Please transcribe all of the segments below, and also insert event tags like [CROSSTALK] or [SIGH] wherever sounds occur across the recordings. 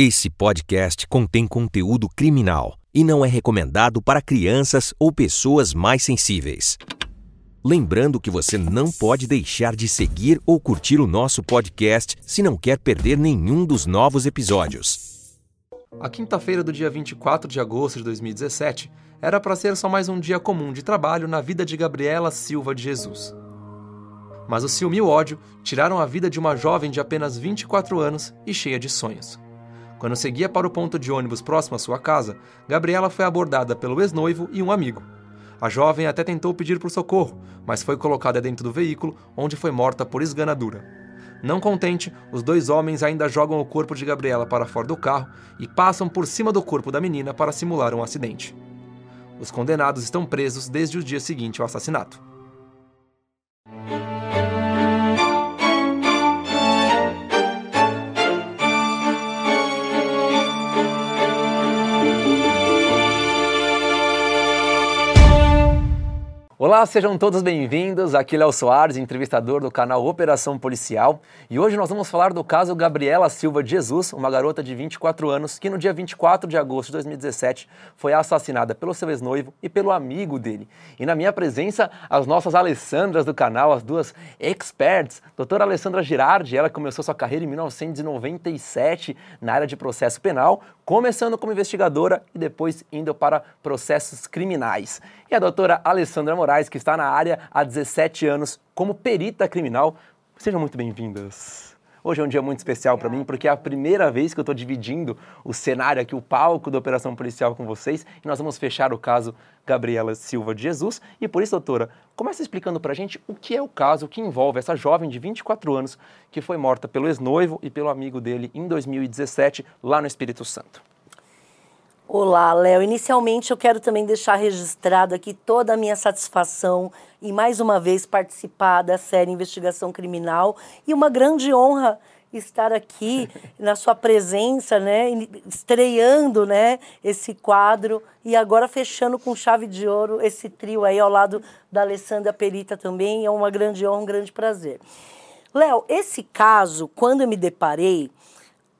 Esse podcast contém conteúdo criminal e não é recomendado para crianças ou pessoas mais sensíveis. Lembrando que você não pode deixar de seguir ou curtir o nosso podcast se não quer perder nenhum dos novos episódios. A quinta-feira do dia 24 de agosto de 2017 era para ser só mais um dia comum de trabalho na vida de Gabriela Silva de Jesus. Mas o ciúme e o ódio tiraram a vida de uma jovem de apenas 24 anos e cheia de sonhos. Quando seguia para o ponto de ônibus próximo à sua casa, Gabriela foi abordada pelo ex-noivo e um amigo. A jovem até tentou pedir por socorro, mas foi colocada dentro do veículo, onde foi morta por esganadura. Não contente, os dois homens ainda jogam o corpo de Gabriela para fora do carro e passam por cima do corpo da menina para simular um acidente. Os condenados estão presos desde o dia seguinte ao assassinato. Olá, sejam todos bem-vindos. Aqui é Léo Soares, entrevistador do canal Operação Policial. E hoje nós vamos falar do caso Gabriela Silva de Jesus, uma garota de 24 anos que no dia 24 de agosto de 2017 foi assassinada pelo seu ex-noivo e pelo amigo dele. E na minha presença, as nossas Alessandras do canal, as duas experts. Doutora Alessandra Girardi, ela começou sua carreira em 1997 na área de processo penal, começando como investigadora e depois indo para processos criminais. E a doutora Alessandra Moraes, que está na área há 17 anos como perita criminal. Sejam muito bem-vindas. Hoje é um dia muito especial para mim, porque é a primeira vez que eu estou dividindo o cenário aqui, o palco da Operação Policial com vocês, e nós vamos fechar o caso Gabriela Silva de Jesus. E por isso, doutora, comece explicando para a gente o que é o caso que envolve essa jovem de 24 anos que foi morta pelo ex-noivo e pelo amigo dele em 2017, lá no Espírito Santo. Olá, Léo. Inicialmente eu quero também deixar registrado aqui toda a minha satisfação em mais uma vez participar da série Investigação Criminal e uma grande honra estar aqui [LAUGHS] na sua presença, né, estreando, né, esse quadro e agora fechando com chave de ouro esse trio aí ao lado da Alessandra Perita também, é uma grande honra, um grande prazer. Léo, esse caso, quando eu me deparei,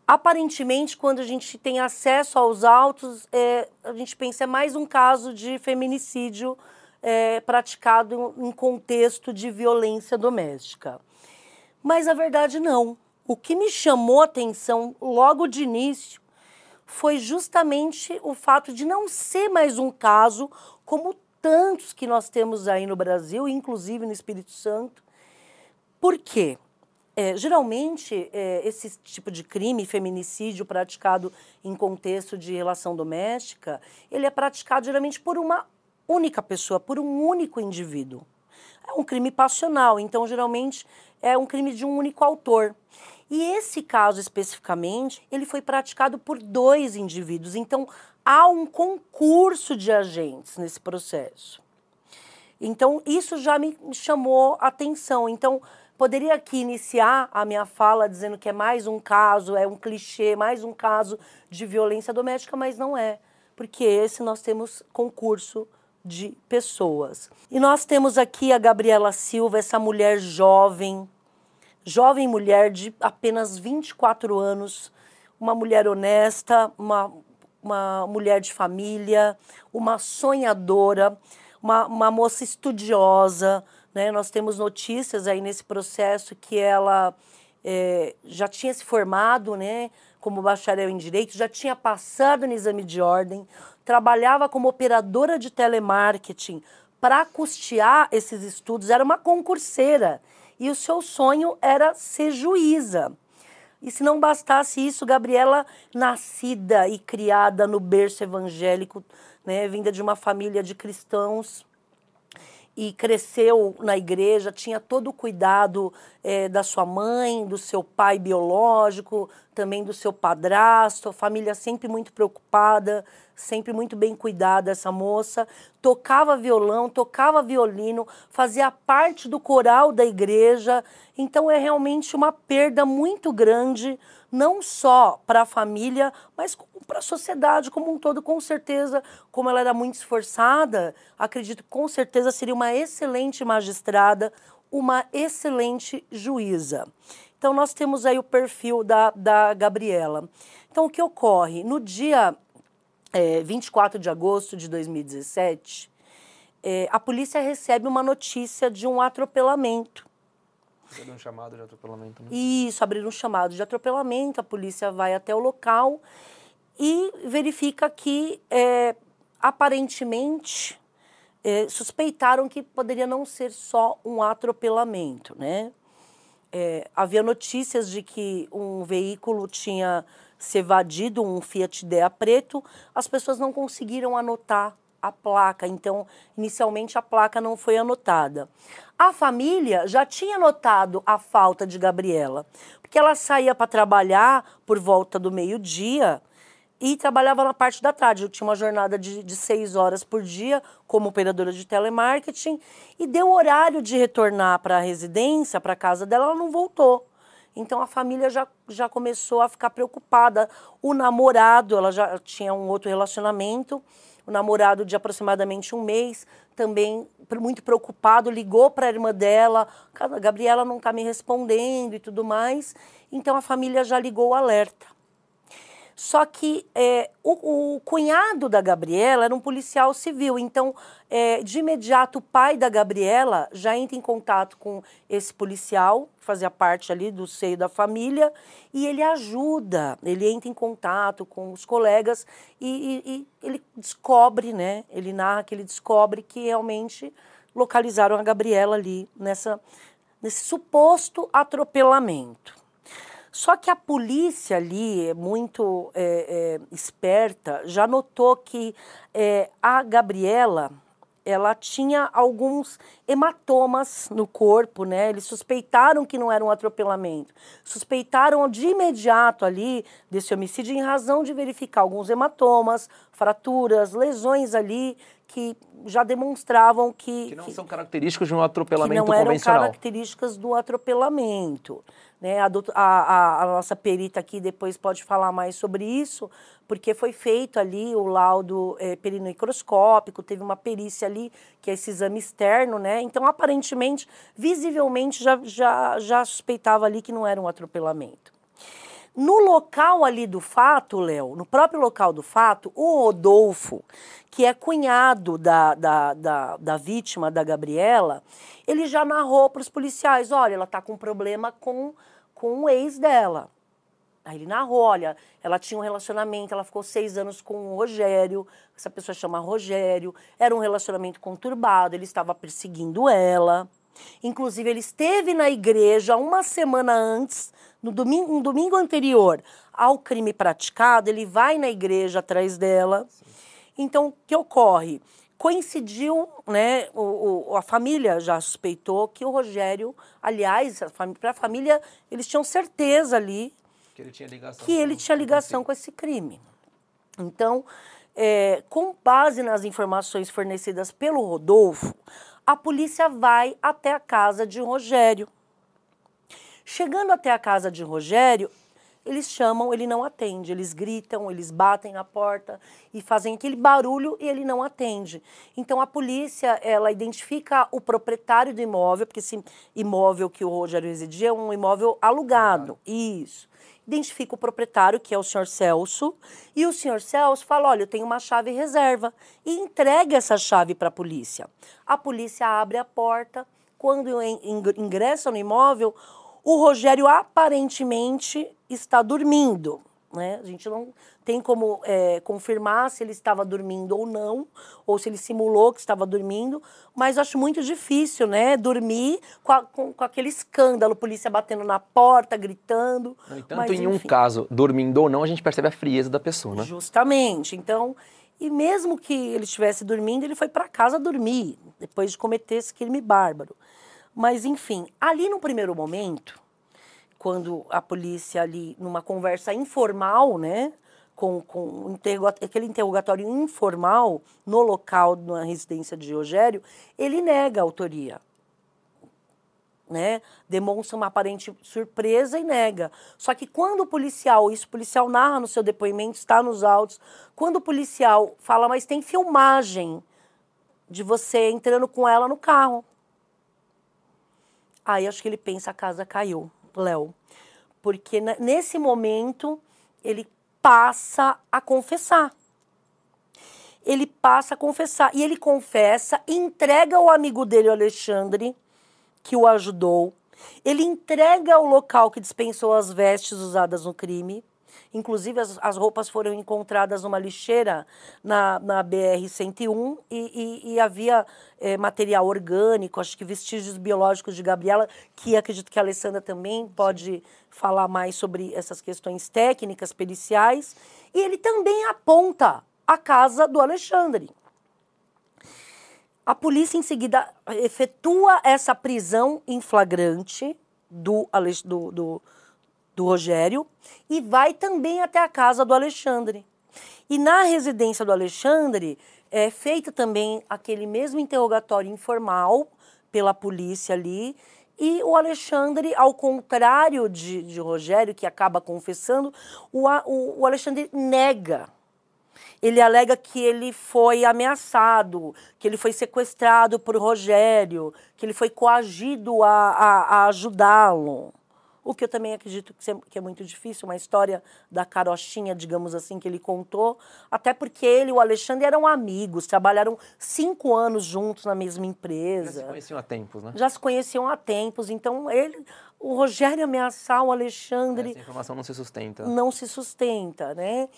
aparentemente, quando a gente tem acesso aos autos, é, a gente pensa é mais um caso de feminicídio é, praticado em contexto de violência doméstica. Mas a verdade não. O que me chamou a atenção logo de início foi justamente o fato de não ser mais um caso como tantos que nós temos aí no Brasil, inclusive no Espírito Santo. Por quê? É, geralmente, é, esse tipo de crime, feminicídio praticado em contexto de relação doméstica, ele é praticado geralmente por uma única pessoa, por um único indivíduo. É um crime passional, então geralmente é um crime de um único autor. E esse caso especificamente, ele foi praticado por dois indivíduos, então há um concurso de agentes nesse processo. Então isso já me chamou a atenção. Então Poderia aqui iniciar a minha fala dizendo que é mais um caso, é um clichê, mais um caso de violência doméstica, mas não é, porque esse nós temos concurso de pessoas. E nós temos aqui a Gabriela Silva, essa mulher jovem, jovem mulher de apenas 24 anos, uma mulher honesta, uma, uma mulher de família, uma sonhadora, uma, uma moça estudiosa, né? Nós temos notícias aí nesse processo que ela é, já tinha se formado né, como bacharel em Direito, já tinha passado no exame de ordem, trabalhava como operadora de telemarketing para custear esses estudos, era uma concurseira e o seu sonho era ser juíza. E se não bastasse isso, Gabriela, nascida e criada no berço evangélico, né, vinda de uma família de cristãos, e cresceu na igreja, tinha todo o cuidado é, da sua mãe, do seu pai biológico, também do seu padrasto, a família sempre muito preocupada, sempre muito bem cuidada essa moça. Tocava violão, tocava violino, fazia parte do coral da igreja. Então é realmente uma perda muito grande, não só para a família, mas para a sociedade como um todo, com certeza, como ela era muito esforçada, acredito que com certeza seria uma excelente magistrada, uma excelente juíza. Então, nós temos aí o perfil da, da Gabriela. Então, o que ocorre? No dia é, 24 de agosto de 2017, é, a polícia recebe uma notícia de um atropelamento. Abriram um chamado de atropelamento, né? Isso, abriram um chamado de atropelamento, a polícia vai até o local e verifica que, é, aparentemente, é, suspeitaram que poderia não ser só um atropelamento, né? É, havia notícias de que um veículo tinha se evadido, um Fiat Idea preto, as pessoas não conseguiram anotar a placa, então inicialmente a placa não foi anotada. A família já tinha notado a falta de Gabriela, porque ela saía para trabalhar por volta do meio-dia e trabalhava na parte da tarde. Eu tinha uma jornada de, de seis horas por dia como operadora de telemarketing e deu horário de retornar para a residência, para a casa dela, ela não voltou. Então a família já, já começou a ficar preocupada. O namorado, ela já tinha um outro relacionamento, o namorado de aproximadamente um mês, também muito preocupado, ligou para a irmã dela, a Gabriela não está me respondendo e tudo mais. Então a família já ligou o alerta. Só que é, o, o, cunhado da Gabriela era um policial civil, então é, de imediato o pai da Gabriela já entra em contato com esse policial, fazia parte ali do seio da família, e ele ajuda, ele entra em contato com os colegas e, e, e ele descobre, né? Ele narra que ele descobre que realmente localizaram a Gabriela ali nessa, nesse suposto atropelamento. Só que a polícia ali, muito é, é, esperta, já notou que é, a Gabriela ela tinha alguns hematomas no corpo, né? Eles suspeitaram que não era um atropelamento. Suspeitaram de imediato ali desse homicídio em razão de verificar alguns hematomas, fraturas, lesões ali que já demonstravam que que não que, são características de um atropelamento que não convencional. eram características do atropelamento. Né? A, a, a, nossa perita aqui depois pode falar mais sobre isso, porque foi feito ali o laudo é, teve uma perícia ali, que é esse exame externo, né? Então, aparentemente, visivelmente, já, já, já suspeitava ali que não era um atropelamento. No local ali do fato, Léo, no próprio local do fato, o Rodolfo, que é cunhado da, da, da, da vítima, da Gabriela, ele já narrou para os policiais: olha, ela está com problema com, com o ex dela. Aí ele narrou: olha, ela tinha um relacionamento, ela ficou seis anos com o Rogério, essa pessoa chama Rogério, era um relacionamento conturbado, ele estava perseguindo ela. Inclusive, ele esteve na igreja uma semana antes no domingo, um domingo anterior ao crime praticado, ele vai na igreja atrás dela. Então, o que ocorre? Coincidiu, né? O, o, a família já suspeitou que o Rogério, aliás, para a família, eles tinham certeza ali que ele tinha ligação, que ele tinha ligação com esse crime. Então, é, com base nas informações fornecidas pelo Rodolfo, a polícia vai até a casa de Rogério. Chegando até a casa de Rogério, eles chamam, ele não atende. Eles gritam, eles batem na porta e fazem aquele barulho e ele não atende. Então a polícia, ela identifica o proprietário do imóvel, porque esse imóvel que o Rogério residia é um imóvel alugado. Isso. Identifica o proprietário, que é o senhor Celso, e o senhor Celso fala: olha, eu tenho uma chave reserva. E entrega essa chave para a polícia. A polícia abre a porta. Quando ingressa no imóvel, o Rogério aparentemente está dormindo. Né? A gente não tem como é, confirmar se ele estava dormindo ou não, ou se ele simulou que estava dormindo, mas acho muito difícil, né? Dormir com, a, com, com aquele escândalo, polícia batendo na porta, gritando. e tanto mas, em um caso, dormindo ou não, a gente percebe a frieza da pessoa, né? Justamente. Então, e mesmo que ele estivesse dormindo, ele foi para casa dormir, depois de cometer esse crime bárbaro. Mas, enfim, ali no primeiro momento, quando a polícia ali, numa conversa informal, né, com, com aquele interrogatório informal no local, na residência de Rogério, ele nega a autoria. Né? Demonstra uma aparente surpresa e nega. Só que quando o policial, isso o policial narra no seu depoimento, está nos autos, quando o policial fala, mas tem filmagem de você entrando com ela no carro. Aí acho que ele pensa, a casa caiu, Léo. Porque nesse momento ele passa a confessar. Ele passa a confessar. E ele confessa, entrega o amigo dele, o Alexandre, que o ajudou. Ele entrega o local que dispensou as vestes usadas no crime. Inclusive, as, as roupas foram encontradas numa lixeira na, na BR-101 e, e, e, havia é, material orgânico, acho que vestígios biológicos de Gabriela, que acredito que a Alessandra também pode falar mais sobre essas questões técnicas, periciais. E ele também aponta a casa do Alexandre. A polícia, em seguida, efetua essa prisão em flagrante do, do, do do Rogério e vai também até a casa do Alexandre. E na residência do Alexandre é feito também aquele mesmo interrogatório informal pela polícia ali. E o Alexandre, ao contrário de, de Rogério, que acaba confessando, o, o, o Alexandre nega ele alega que ele foi ameaçado, que ele foi sequestrado por Rogério, que ele foi coagido a, a, a ajudá-lo o que eu também acredito que é muito difícil, uma história da carochinha, digamos assim, que ele contou, até porque ele e o Alexandre eram amigos, trabalharam cinco anos juntos na mesma empresa. Já se conheciam há tempos, né? Já se conheciam há tempos, então ele, o Rogério ameaçar o Alexandre... Essa informação não se sustenta. Não se sustenta, né?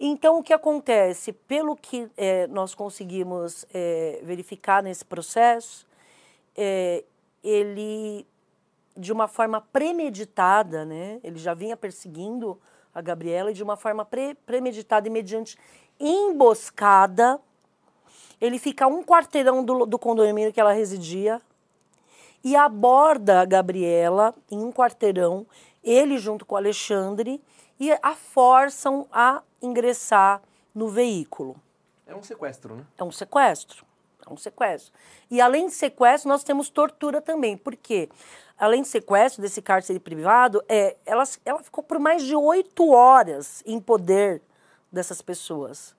Então, o que acontece? Pelo que é, nós conseguimos é, verificar nesse processo, é, ele de uma forma premeditada, né? Ele já vinha perseguindo a Gabriela e de uma forma pre premeditada e mediante emboscada, ele fica a um quarteirão do, do condomínio que ela residia e aborda a Gabriela em um quarteirão, ele junto com o Alexandre, e a forçam a ingressar no veículo. É um sequestro, né? É um sequestro. É um sequestro. E além de sequestro, nós temos tortura também. Por quê? além de sequestro desse cárcere privado, é, ela, ela ficou por mais de oito horas em poder dessas pessoas.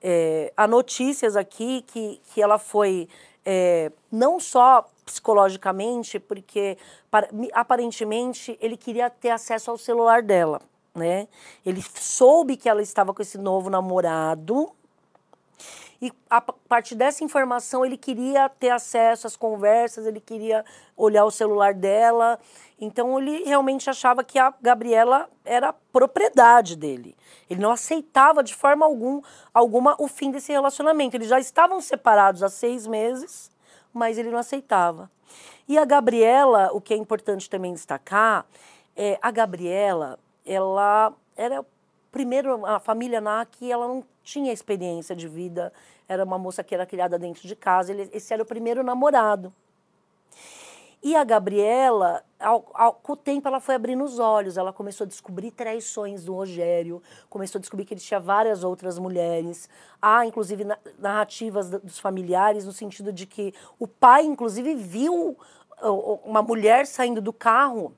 É, há notícias aqui que, que ela foi é, não só psicologicamente, porque para, aparentemente ele queria ter acesso ao celular dela. Né? Ele soube que ela estava com esse novo namorado e a partir dessa informação ele queria ter acesso às conversas, ele queria olhar o celular dela. Então ele realmente achava que a Gabriela era propriedade dele. Ele não aceitava de forma algum, alguma o fim desse relacionamento. Eles já estavam separados há seis meses, mas ele não aceitava. E a Gabriela, o que é importante também destacar, é a Gabriela, ela era primeiro a família NAC, ela não tinha experiência de vida, era uma moça que era criada dentro de casa, ele, esse era o primeiro namorado. E a Gabriela, ao, ao, com o tempo, ela foi abrindo os olhos, ela começou a descobrir traições do Rogério, começou a descobrir que ele tinha várias outras mulheres. Há, inclusive, narrativas dos familiares, no sentido de que o pai, inclusive, viu uma mulher saindo do carro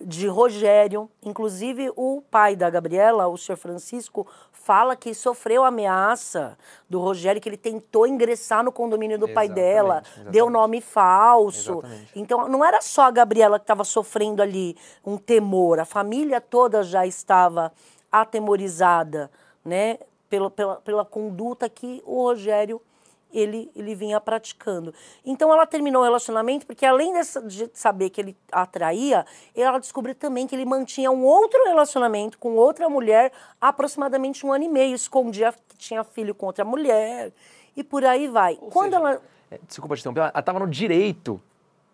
de Rogério. Inclusive, o pai da Gabriela, o senhor Francisco, fala que sofreu ameaça do Rogério, que ele tentou ingressar no condomínio do exatamente, pai dela, exatamente. deu nome falso. Exatamente. Então, não era só a Gabriela que estava sofrendo ali um temor, a família toda já estava atemorizada, né? Pela, pela, pela conduta que o Rogério ele, ele vinha praticando. Então ela terminou o relacionamento porque, além dessa, de saber que ele atraía, ela descobriu também que ele mantinha um outro relacionamento com outra mulher há aproximadamente um ano e meio. Escondia que tinha filho com outra mulher e por aí vai. Ou Quando seja, ela. É, desculpa te interromper, ela estava no direito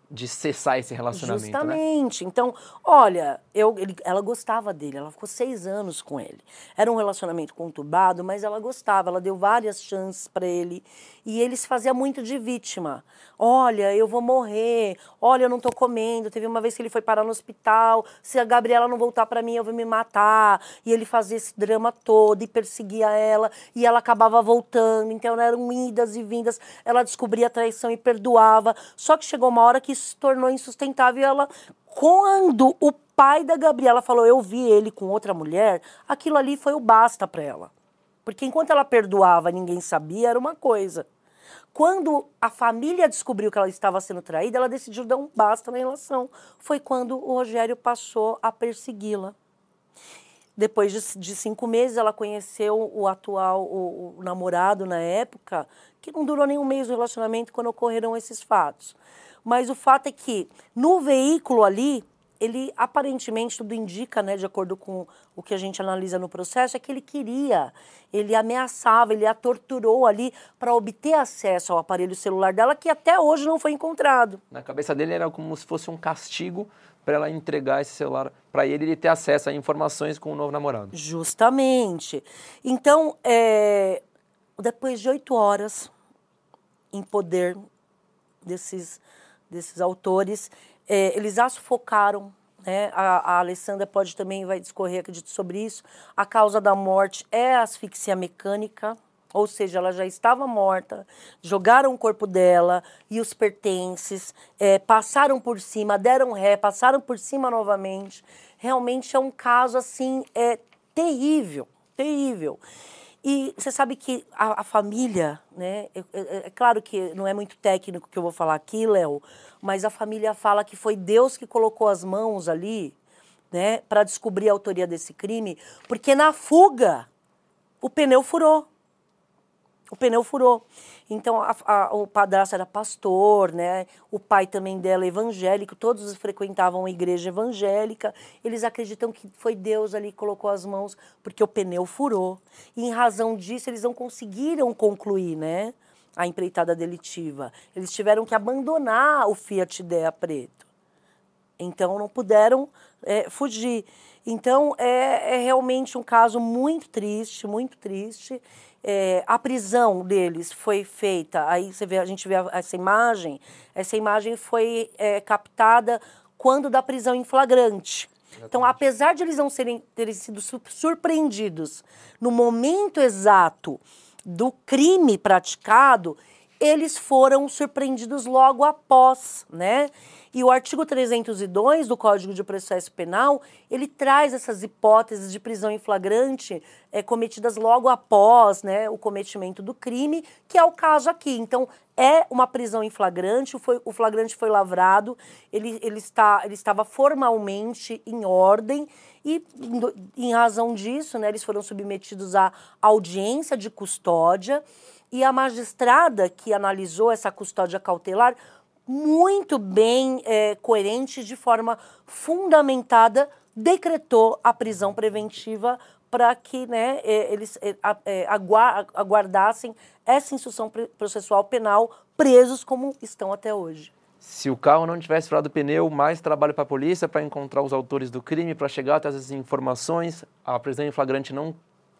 de cessar esse relacionamento. Né? Justamente. Né? Então, olha, eu, ele, ela gostava dele, ela ficou seis anos com ele. Era um relacionamento conturbado, mas ela gostava, ela deu várias chances para ele. E ele se fazia muito de vítima. Olha, eu vou morrer. Olha, eu não estou comendo. Teve uma vez que ele foi parar no hospital. Se a Gabriela não voltar para mim, eu vou me matar. E ele fazia esse drama todo e perseguia ela. E ela acabava voltando. Então eram idas e vindas. Ela descobria a traição e perdoava. Só que chegou uma hora que se tornou insustentável. E ela, quando o pai da Gabriela falou, eu vi ele com outra mulher, aquilo ali foi o basta para ela. Porque enquanto ela perdoava, ninguém sabia, era uma coisa. Quando a família descobriu que ela estava sendo traída, ela decidiu dar um basta na relação. Foi quando o Rogério passou a persegui-la. depois de, de, cinco meses, ela conheceu o atual, o, o, namorado na época, que não durou nem um mês o relacionamento quando ocorreram esses fatos. Mas o fato é que no veículo ali, ele aparentemente tudo indica, né, de acordo com o que a gente analisa no processo, é que ele queria, ele ameaçava, ele a torturou ali para obter acesso ao aparelho celular dela, que até hoje não foi encontrado. Na cabeça dele era como se fosse um castigo para ela entregar esse celular para ele e ter acesso a informações com o novo namorado. Justamente. Então, é, depois de oito horas em poder desses, desses autores, é, eles a sufocaram. Né? A, a, Alessandra pode também vai discorrer, acredito, sobre isso. A causa da morte é a asfixia mecânica ou seja, ela já estava morta, jogaram o corpo dela e os pertences, é, passaram por cima, deram ré, passaram por cima novamente. Realmente é um caso assim é terrível, terrível. E você sabe que a, a família, né? É, é, é, claro que não é muito técnico que eu vou falar aqui, Léo, mas a família fala que foi Deus que colocou as mãos ali, né, para descobrir a autoria desse crime, porque na fuga o pneu furou o pneu furou. Então, a, a, o padrasto era pastor, né? O pai também dela evangélico, todos frequentavam a igreja evangélica. Eles acreditam que foi Deus ali que colocou as mãos, porque o pneu furou. E em razão disso, eles não conseguiram concluir, né? A empreitada delitiva. Eles tiveram que abandonar o Fiat Idea preto. Então, não puderam é, fugir. Então, é, é realmente um caso muito triste, muito triste. É, a prisão deles foi feita, aí você vê, a gente vê essa imagem, essa imagem foi é, captada quando da prisão em flagrante. Exatamente. Então, apesar de eles não serem, terem sido surpreendidos no momento exato do crime praticado, eles foram surpreendidos logo após, né? E o artigo 302 do Código de Processo Penal, ele traz essas hipóteses de prisão em flagrante é, cometidas logo após né, o cometimento do crime, que é o caso aqui. Então, é uma prisão em flagrante, foi, o flagrante foi lavrado, ele, ele, está, ele estava formalmente em ordem e, em razão disso, né, eles foram submetidos à audiência de custódia e a magistrada que analisou essa custódia cautelar muito bem é, coerente, de forma fundamentada, decretou a prisão preventiva para que né, é, eles é, é aguardassem essa instrução processual penal presos como estão até hoje. Se o carro não tivesse furado o pneu, mais trabalho para a polícia para encontrar os autores do crime, para chegar até essas informações, a prisão em flagrante não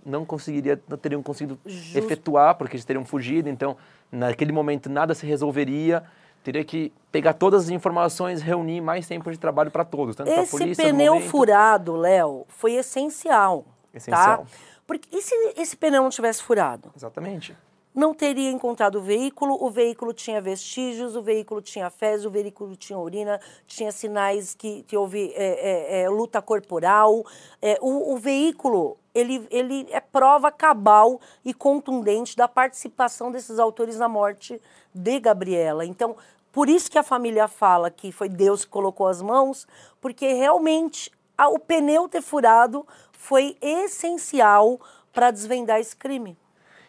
não conseguiria, não teriam conseguido Just... efetuar porque eles teriam fugido. Então, naquele momento nada se resolveria teria que pegar todas as informações, reunir mais tempo de trabalho para todos, tanto para a polícia. Esse pneu furado, Léo, foi essencial. Tá? Essencial. Tá? Porque e se esse pneu não tivesse furado? Exatamente. Não teria encontrado o veículo, o veículo tinha vestígios, o veículo tinha fezes, o veículo tinha urina, tinha sinais que, que houve é, é, é, luta corporal. É, o, o veículo ele, ele é prova cabal e contundente da participação desses autores na morte de Gabriela. Então, por isso que a família fala que foi Deus que colocou as mãos, porque realmente a, o pneu ter furado foi essencial para desvendar esse crime.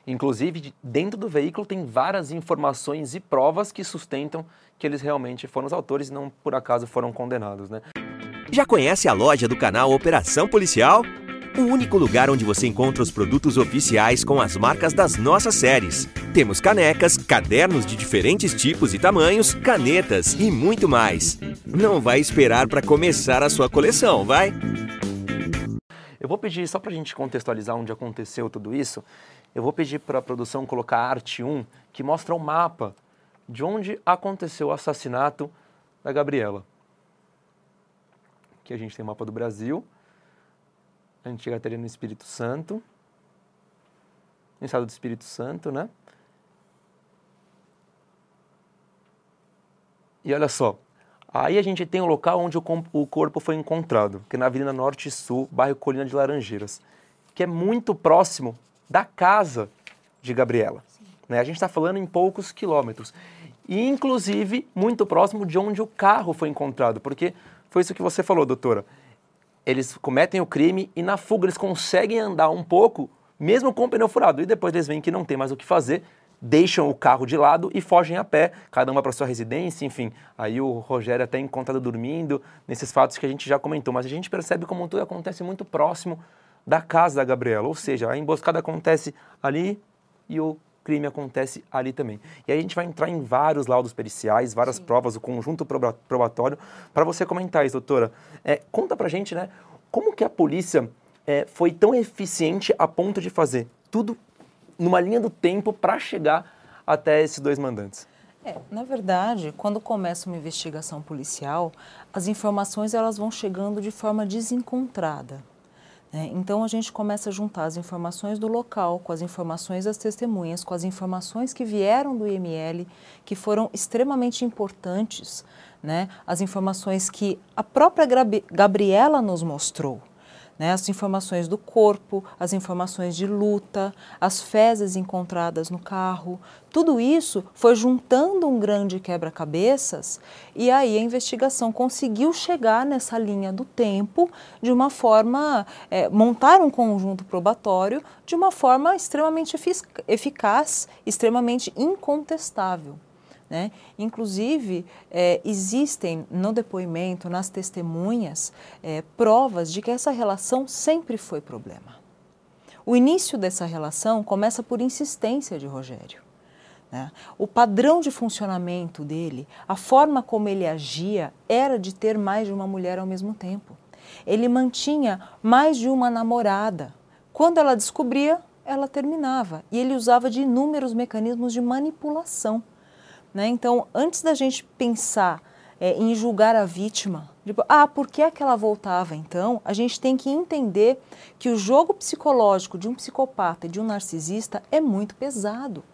Inclusive, dentro do veículo tem várias informações e provas que sustentam que eles realmente foram os autores e não por acaso foram condenados, né? Já conhece a loja do canal Operação Policial? O único lugar onde você encontra os produtos oficiais com as marcas das nossas séries. Temos canecas, cadernos de diferentes tipos e tamanhos, canetas e muito mais. Não vai esperar para começar a sua coleção, vai? Eu vou pedir, só para a gente contextualizar onde aconteceu tudo isso, eu vou pedir para a produção colocar a arte 1, que mostra o um mapa de onde aconteceu o assassinato da Gabriela. Aqui a gente tem o mapa do Brasil, a gente chega até no Espírito Santo, no estado do Espírito Santo, né? E olha só, aí a gente tem o local onde o, corpo foi encontrado, que é na Avenida Norte Sul, bairro Colina de Laranjeiras, que é muito próximo da casa de Gabriela. Né? A gente está falando em poucos quilômetros. E, inclusive, muito próximo de onde o carro foi encontrado, porque foi isso que você falou, doutora eles cometem o crime e na fuga eles conseguem andar um pouco, mesmo com o pneu furado. E depois eles veem que não tem mais o que fazer, deixam o carro de lado e fogem a pé, cada um vai para sua residência, enfim. Aí o Rogério até encontrado dormindo, nesses fatos que a gente já comentou, mas a gente percebe como tudo acontece muito próximo da casa da Gabriela, ou seja, a emboscada acontece ali e o crime acontece ali também. E aí a gente vai entrar em vários laudos periciais, várias Sim. provas, o conjunto probatório, para você comentar isso, doutora. É, conta pra gente, né, como que a polícia é, foi tão eficiente a ponto de fazer tudo numa linha do tempo para chegar até esses dois mandantes? É, na verdade, quando começa uma investigação policial, as informações elas vão chegando de forma desencontrada. Né? Então a gente começa a juntar as informações do local com as informações das testemunhas, com as informações que vieram do IML, que foram extremamente importantes, né? as informações que a própria Gabriela nos mostrou né, as informações do corpo, as informações de luta, as fezes encontradas no carro, tudo isso foi juntando um grande quebra-cabeças e aí a investigação conseguiu chegar nessa linha do tempo de uma forma, é, montar um conjunto probatório de uma forma extremamente eficaz, extremamente incontestável. Né? Inclusive, é, existem no depoimento, nas testemunhas, é, provas de que essa relação sempre foi problema. O início dessa relação começa por insistência de Rogério. Né? O padrão de funcionamento dele, a forma como ele agia, era de ter mais de uma mulher ao mesmo tempo. Ele mantinha mais de uma namorada. Quando ela descobria, ela terminava. E ele usava de inúmeros mecanismos de manipulação né? Então, antes da gente pensar é, em julgar a vítima, tipo, ah, por que, é que ela voltava então? A gente tem que entender que o jogo psicológico de um psicopata e de um narcisista é muito pesado.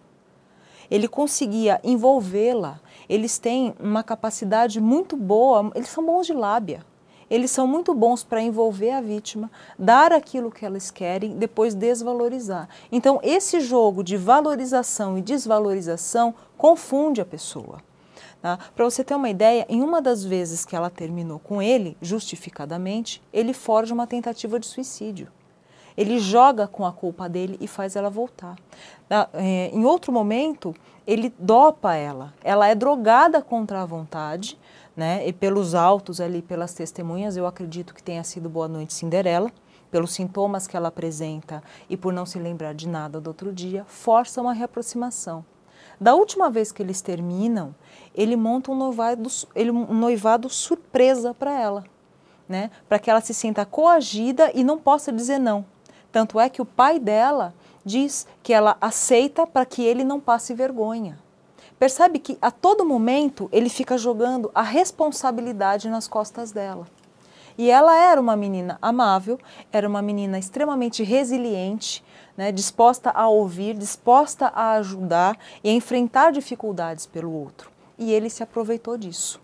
Ele conseguia envolvê-la, eles têm uma capacidade muito boa, eles são bons de lábia eles são muito bons para envolver a vítima, dar aquilo que elas querem, depois desvalorizar. Então, esse jogo de valorização e desvalorização confunde a pessoa. Tá? Para você ter uma ideia, em uma das vezes que ela terminou com ele, justificadamente, ele forja uma tentativa de suicídio. Ele joga com a culpa dele e faz ela voltar. É, em outro momento, ele dopa ela. Ela é drogada contra a vontade né? E pelos autos ali, pelas testemunhas, eu acredito que tenha sido Boa Noite Cinderela, pelos sintomas que ela apresenta e por não se lembrar de nada do outro dia, força uma reaproximação. Da última vez que eles terminam, ele monta um noivado, um noivado surpresa para ela, né? Para que ela se sinta coagida e não possa dizer não. Tanto é que o pai dela diz que ela aceita para que ele não passe vergonha percebe que a todo momento ele fica jogando a responsabilidade nas costas dela. E ela era uma menina amável, era uma menina extremamente resiliente, né, disposta a ouvir, disposta a ajudar e a enfrentar dificuldades pelo outro. E ele se aproveitou disso.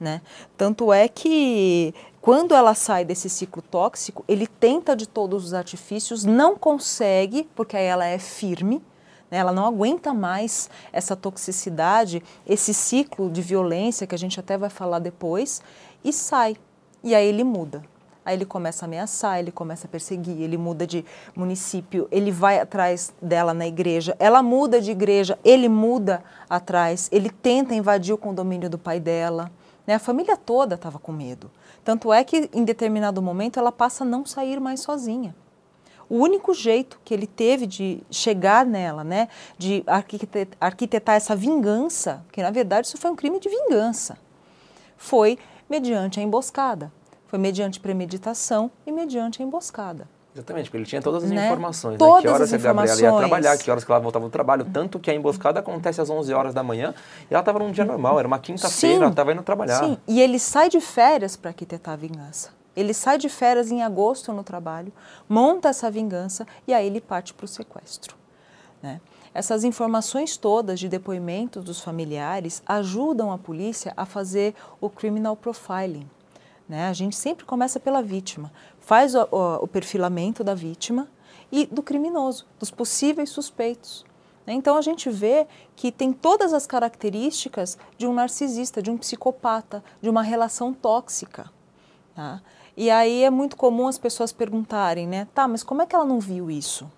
Né? Tanto é que quando ela sai desse ciclo tóxico, ele tenta de todos os artifícios, não consegue, porque aí ela é firme, né? Ela não aguenta mais essa toxicidade, esse ciclo de violência que a gente até vai falar depois, e sai. E aí ele muda. Aí ele começa a ameaçar, ele começa a perseguir, ele muda de município, ele vai atrás dela na igreja, ela muda de igreja, ele muda atrás, ele tenta invadir o condomínio do pai dela. Né? A família toda estava com medo. Tanto é que, em determinado momento, ela passa a não sair mais sozinha. O único jeito que ele teve de chegar nela, né, de arquitetar essa vingança, que na verdade isso foi um crime de vingança, foi mediante a emboscada. Foi mediante premeditação e mediante a emboscada. Exatamente, porque ele tinha todas as né? informações. Todas né? Que horas a Gabriela ia trabalhar, que horas que ela voltava do trabalho. Tanto que a emboscada acontece às 11 horas da manhã e ela estava num dia normal, era uma quinta-feira, ela estava indo trabalhar. Sim, e ele sai de férias para arquitetar a vingança. Ele sai de férias em agosto no trabalho, monta essa vingança e aí ele parte para o sequestro. Né? Essas informações todas de depoimentos dos familiares ajudam a polícia a fazer o criminal profiling. Né? A gente sempre começa pela vítima, faz o, o, o perfilamento da vítima e do criminoso, dos possíveis suspeitos. Né? Então a gente vê que tem todas as características de um narcisista, de um psicopata, de uma relação tóxica. Tá? E aí é muito comum as pessoas perguntarem, né? Tá, mas como é que ela não viu isso?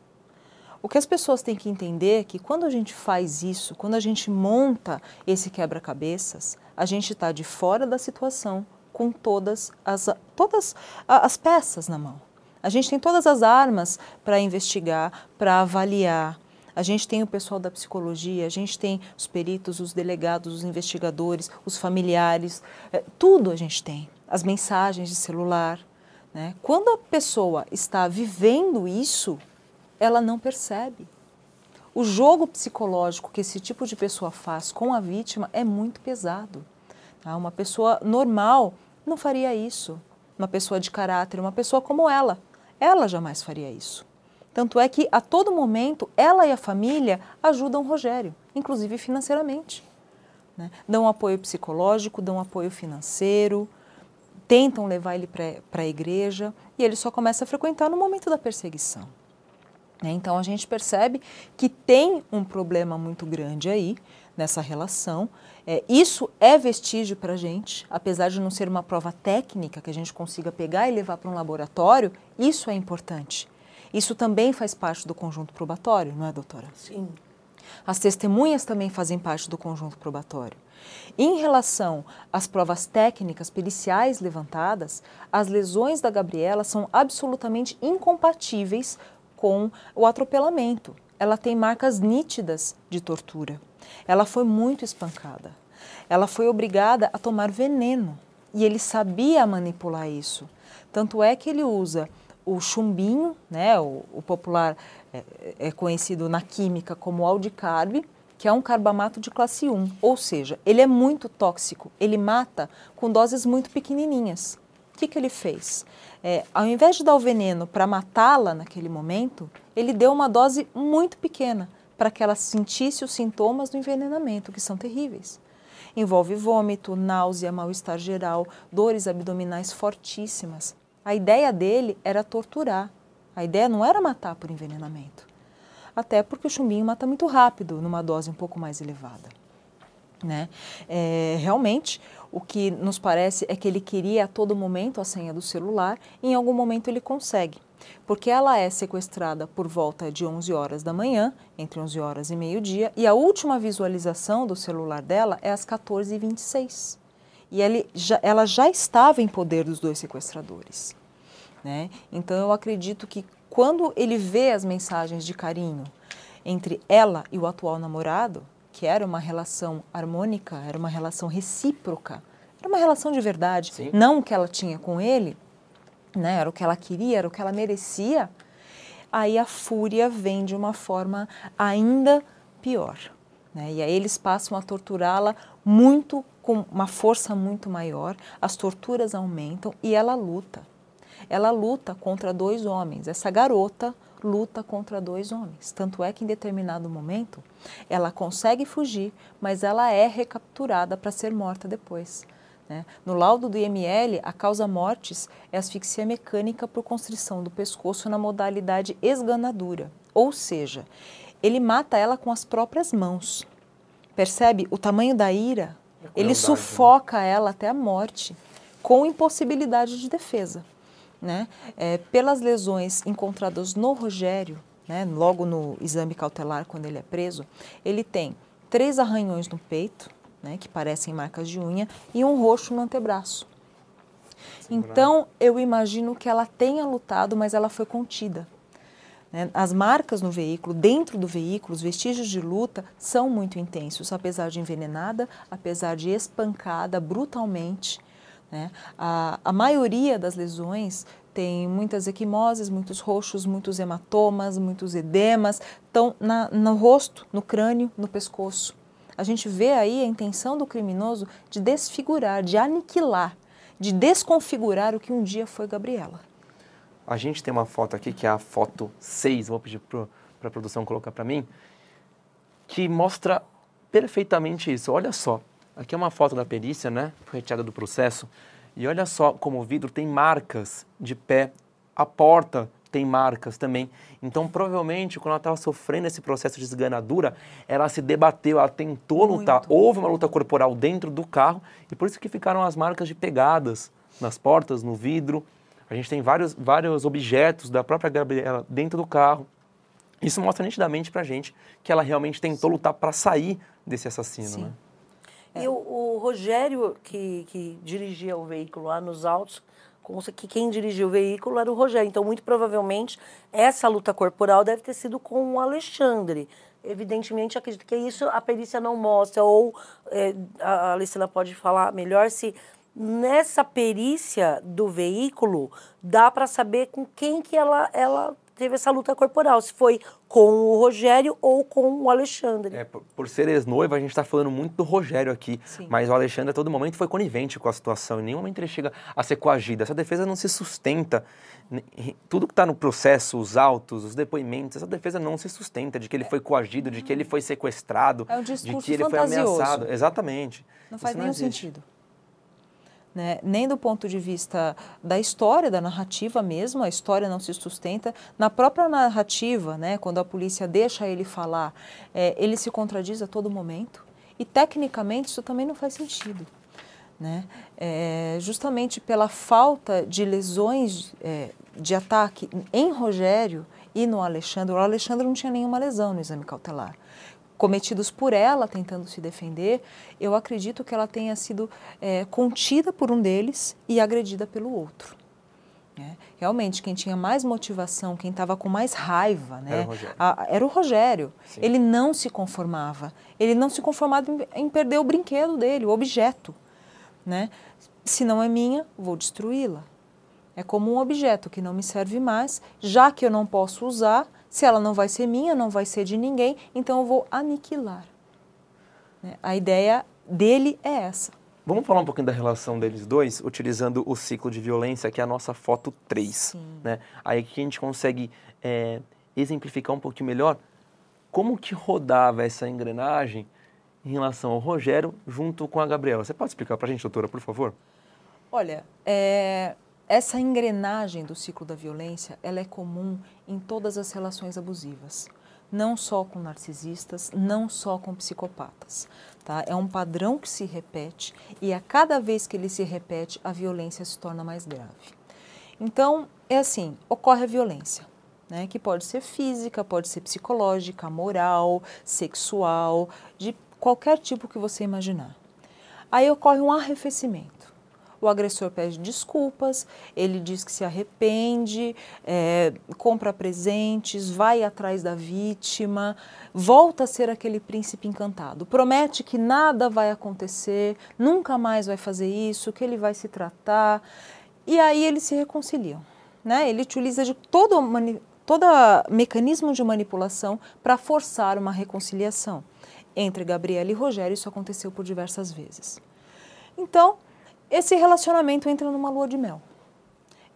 O que as pessoas têm que entender é que quando a gente faz isso, quando a gente monta esse quebra-cabeças, a gente está de fora da situação com todas as, todas as peças na mão. A gente tem todas as armas para investigar, para avaliar. A gente tem o pessoal da psicologia, a gente tem os peritos, os delegados, os investigadores, os familiares, é, tudo a gente tem. As mensagens de celular. Né? Quando a pessoa está vivendo isso, ela não percebe. O jogo psicológico que esse tipo de pessoa faz com a vítima é muito pesado. Tá? Uma pessoa normal não faria isso. Uma pessoa de caráter, uma pessoa como ela, ela jamais faria isso. Tanto é que a todo momento ela e a família ajudam o Rogério, inclusive financeiramente. Né? Dão apoio psicológico, dão apoio financeiro, tentam levar ele para a igreja e ele só começa a frequentar no momento da perseguição. Né? Então a gente percebe que tem um problema muito grande aí nessa relação. É, isso é vestígio para a gente, apesar de não ser uma prova técnica que a gente consiga pegar e levar para um laboratório, isso é importante. Isso também faz parte do conjunto probatório, não é, doutora? Sim. As testemunhas também fazem parte do conjunto probatório. Em relação às provas técnicas periciais levantadas, as lesões da Gabriela são absolutamente incompatíveis com o atropelamento. Ela tem marcas nítidas de tortura. Ela foi muito espancada. Ela foi obrigada a tomar veneno e ele sabia manipular isso. Tanto é que ele usa o chumbinho, né, o, o popular é, é, conhecido na química como aldicarbe, que é um carbamato de classe 1, ou seja, ele é muito tóxico, ele mata com doses muito pequenininhas. O que, que ele fez? é, ao invés de dar o veneno para matá-la naquele momento, ele deu uma dose muito pequena para que ela sentisse os sintomas do envenenamento, que são terríveis. Envolve vômito, náusea, mal-estar geral, dores abdominais fortíssimas. A ideia dele era torturar. A ideia não era matar por envenenamento. Até porque o chumbinho mata muito rápido, numa dose um pouco mais elevada. Né? É, realmente, o que nos parece é que ele queria a todo momento a senha do celular e em algum momento ele consegue. Porque ela é sequestrada por volta de 11 horas da manhã, entre 11 horas e meio-dia, e a última visualização do celular dela é às 14h26. E ele já, ela já estava em poder dos dois sequestradores. Né? Então eu acredito que quando ele vê as mensagens de carinho entre ela e o atual namorado, que era uma relação harmônica, era uma relação recíproca, era uma relação de verdade, Sim. não o que ela tinha com ele, né? Era o que ela queria, era o que ela merecia. Aí a fúria vem de uma forma ainda pior, né? E aí eles passam a torturá-la muito com uma força muito maior, as torturas aumentam e ela luta. Ela luta contra dois homens. Essa garota luta contra dois homens. Tanto é que em determinado momento ela consegue fugir, mas ela é recapturada para ser morta depois. Né? No laudo do IML, a causa mortes é asfixia mecânica por constrição do pescoço na modalidade esganadura, ou seja, ele mata ela com as próprias mãos. Percebe o tamanho da ira? É ele né? sufoca ela até a morte, com impossibilidade de defesa né, é, pelas lesões encontradas no Rogério, né, logo no exame cautelar, quando ele é preso, ele tem três arranhões no peito, né, que parecem marcas de unha, e um roxo no antebraço. Então, eu imagino que ela tenha lutado, mas ela foi contida. Né? As marcas no veículo, dentro do veículo, os vestígios de luta são muito intensos, apesar de envenenada, apesar de espancada brutalmente. Né? A, a maioria das lesões tem muitas equimoses, muitos roxos, muitos hematomas, muitos edemas, estão no rosto, no crânio, no pescoço. A gente vê aí a intenção do criminoso de desfigurar, de aniquilar, de desconfigurar o que um dia foi Gabriela. A gente tem uma foto aqui, que é a foto 6, vou pedir para a produção colocar para mim, que mostra perfeitamente isso. Olha só, Aqui é uma foto da perícia, né? Retirada do processo. E olha só como o vidro tem marcas de pé. A porta tem marcas também. Então, provavelmente, quando ela estava sofrendo esse processo de esganadura, ela se debateu, ela tentou Muito. lutar. Houve uma luta corporal dentro do carro e por isso que ficaram as marcas de pegadas nas portas, no vidro. A gente tem vários, vários objetos da própria Gabriela dentro do carro. Isso mostra nitidamente pra gente que ela realmente tentou lutar para sair desse assassino, Sim. né? E o, o Rogério, que, que dirigia o veículo lá nos autos, consta que quem dirigia o veículo era o Rogério. Então, muito provavelmente, essa luta corporal deve ter sido com o Alexandre. Evidentemente, acredito que isso a perícia não mostra, ou é, a Alessandra pode falar melhor se nessa perícia do veículo dá para saber com quem que ela, ela teve essa luta corporal, se foi com o Rogério ou com o Alexandre. É, por, por ser ex-noiva, a gente está falando muito do Rogério aqui, Sim. mas o Alexandre a todo momento foi conivente com a situação, em nenhum momento ele chega a ser coagido. Essa defesa não se sustenta. Tudo que está no processo, os autos, os depoimentos, essa defesa não se sustenta de que ele foi coagido, de que ele foi sequestrado, É um de que ele foi ameaçado. Exatamente. Não faz Isso nenhum existe. sentido. Né? Nem do ponto de vista da história, da narrativa mesmo, a história não se sustenta. Na própria narrativa, né, quando a polícia deixa ele falar, é, ele se contradiz a todo momento. E tecnicamente isso também não faz sentido. Né? É, justamente pela falta de lesões é, de ataque em Rogério e no Alexandre. O Alexandre não tinha nenhuma lesão no exame cautelar cometidos por ela tentando se defender, eu acredito que ela tenha sido é, contida por um deles e agredida pelo outro. né? Realmente, quem tinha mais motivação, quem estava com mais raiva, né, Era o Rogério. a- era o Rogério. Ele não se conformava. Ele não se conformava em, em perder o brinquedo dele, o objeto. Né? Se não é minha, vou destruí-la. É como um objeto que não me serve mais, já que eu não posso usar, se ela não vai ser minha, não vai ser de ninguém, então eu vou aniquilar. Né? A ideia dele é essa. Vamos falar um pouquinho da relação deles dois, utilizando o ciclo de violência, que é a nossa foto 3. Sim. Né? Aí que a gente consegue é, exemplificar um pouquinho melhor como que rodava essa engrenagem em relação ao Rogério junto com a Gabriela. Você pode explicar para a gente, doutora, por favor? Olha, é, essa engrenagem do ciclo da violência, ela é comum em todas as relações abusivas, não só com narcisistas, não só com psicopatas. Tá? É um padrão que se repete e a cada vez que ele se repete, a violência se torna mais grave. Então, é assim, ocorre a violência. Né, que pode ser física, pode ser psicológica, moral, sexual, de qualquer tipo que você imaginar. Aí ocorre um arrefecimento. O agressor pede desculpas, ele diz que se arrepende, é, compra presentes, vai atrás da vítima, volta a ser aquele príncipe encantado. Promete que nada vai acontecer, nunca mais vai fazer isso, que ele vai se tratar. E aí eles se reconciliam. Né? Ele utiliza de todo, todo mecanismo de manipulação para forçar uma reconciliação. Entre Gabriela e Rogério, isso aconteceu por diversas vezes. Então, esse relacionamento entra numa lua de mel.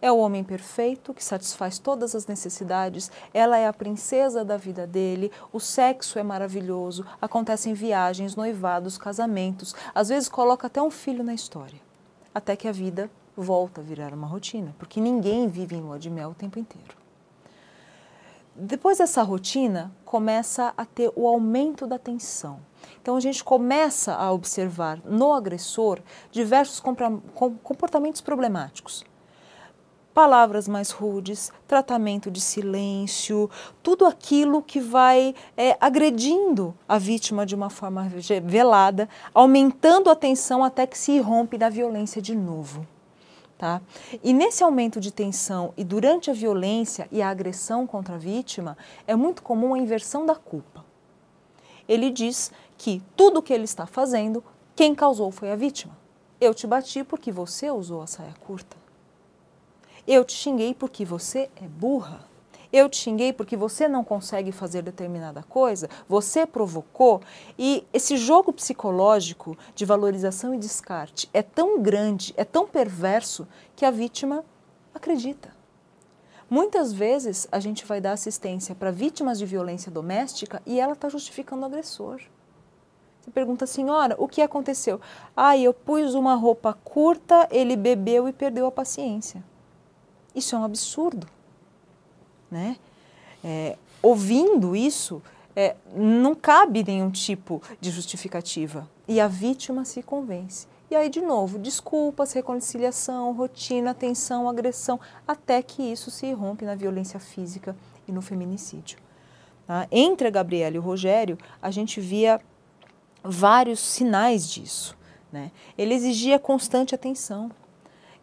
É o homem perfeito que satisfaz todas as necessidades, ela é a princesa da vida dele, o sexo é maravilhoso, acontecem viagens, noivados, casamentos, às vezes coloca até um filho na história. Até que a vida volta a virar uma rotina, porque ninguém vive em lua de mel o tempo inteiro. Depois dessa rotina, começa a ter o aumento da tensão. Então a gente começa a observar no agressor diversos comportamentos problemáticos. Palavras mais rudes, tratamento de silêncio, tudo aquilo que vai é, agredindo a vítima de uma forma velada, aumentando a tensão até que se irrompe da violência de novo. Tá? E nesse aumento de tensão e durante a violência e a agressão contra a vítima, é muito comum a inversão da culpa. Ele diz que tudo que ele está fazendo, quem causou foi a vítima. Eu te bati porque você usou a saia curta. Eu te xinguei porque você é burra. Eu te xinguei porque você não consegue fazer determinada coisa, você provocou. E esse jogo psicológico de valorização e descarte é tão grande, é tão perverso, que a vítima acredita. Muitas vezes a gente vai dar assistência para vítimas de violência doméstica e ela está justificando o agressor. Você pergunta, senhora, o que aconteceu? Ah, eu pus uma roupa curta, ele bebeu e perdeu a paciência. Isso é um absurdo. Né? É, ouvindo isso, é, não cabe nenhum tipo de justificativa. E a vítima se convence. E aí, de novo, desculpas, reconciliação, rotina, tensão, agressão, até que isso se rompe na violência física e no feminicídio. Tá? Entre a Gabriela e o Rogério, a gente via vários sinais disso. Né? Ele exigia constante atenção,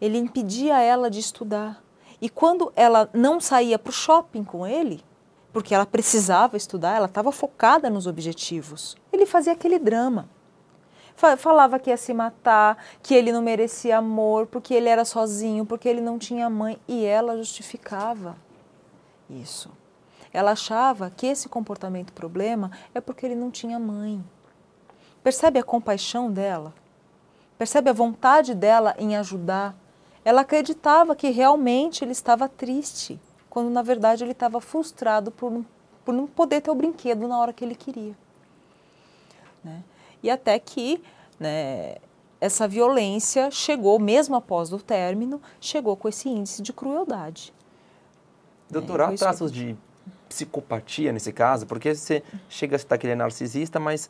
ele impedia ela de estudar. E quando ela não saía para o shopping com ele, porque ela precisava estudar, ela estava focada nos objetivos, ele fazia aquele drama falava que ia se matar, que ele não merecia amor, porque ele era sozinho, porque ele não tinha mãe. E ela justificava isso. Ela achava que esse comportamento problema é porque ele não tinha mãe. Percebe a compaixão dela? Percebe a vontade dela em ajudar? Ela acreditava que realmente ele estava triste, quando na verdade ele estava frustrado por, por não poder ter o brinquedo na hora que ele queria. Né? e até que né, essa violência chegou, mesmo após o término, chegou com esse índice de crueldade. Doutor, há traços de psicopatia nesse caso? Porque você chega a citar que ele é narcisista, mas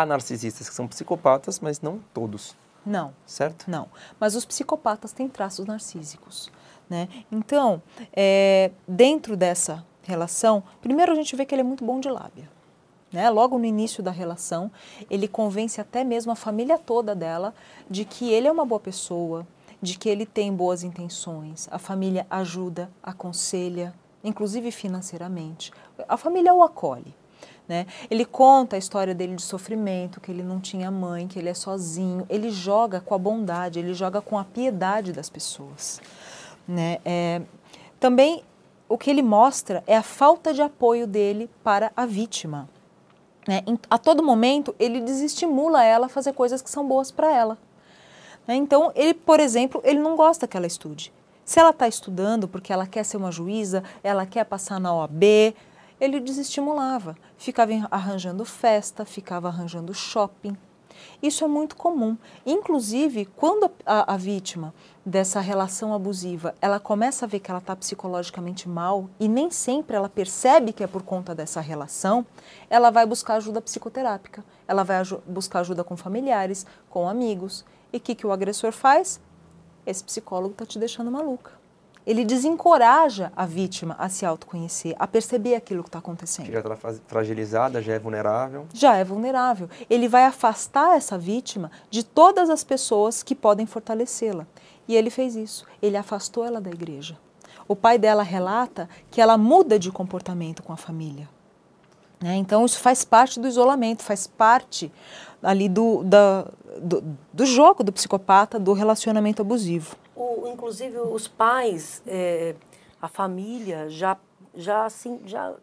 há narcisistas que são psicopatas, mas não todos. Não. Certo? Não. Mas os psicopatas têm traços narcísicos. Né? Então, é, dentro dessa relação, primeiro a gente vê que ele é muito bom de lábia né? Logo no início da relação, ele convence até mesmo a família toda dela de que ele é uma boa pessoa, de que ele tem boas intenções. A família ajuda, aconselha, inclusive financeiramente. A família o acolhe. Né? Ele conta a história dele de sofrimento, que ele não tinha mãe, que ele é sozinho. Ele joga com a bondade, ele joga com a piedade das pessoas. Né? É, também o que ele mostra é a falta de apoio dele para a vítima. Né? A todo momento, ele desestimula ela a fazer coisas que são boas para ela. Né? Então, ele, por exemplo, ele não gosta que ela estude. Se ela está estudando porque ela quer ser uma juíza, ela quer passar na OAB, ele desestimulava. Ficava arranjando festa, ficava arranjando shopping. Isso é muito comum. Inclusive, quando a, a vítima dessa relação abusiva, ela começa a ver que ela está psicologicamente mal e nem sempre ela percebe que é por conta dessa relação, ela vai buscar ajuda psicoterápica, ela vai buscar ajuda com familiares, com amigos. E o que, que o agressor faz? Esse psicólogo está te deixando maluca. Ele desencoraja a vítima a se autoconhecer, a perceber aquilo que está acontecendo. Já está fragilizada, já é vulnerável. Já é vulnerável. Ele vai afastar essa vítima de todas as pessoas que podem fortalecê-la. E ele fez isso. Ele afastou ela da igreja. O pai dela relata que ela muda de comportamento com a família. Né? Então, isso faz parte do isolamento, faz parte ali do, da, do, do jogo do psicopata, do relacionamento abusivo. O, inclusive, os pais, é, a família, já, já, assim, já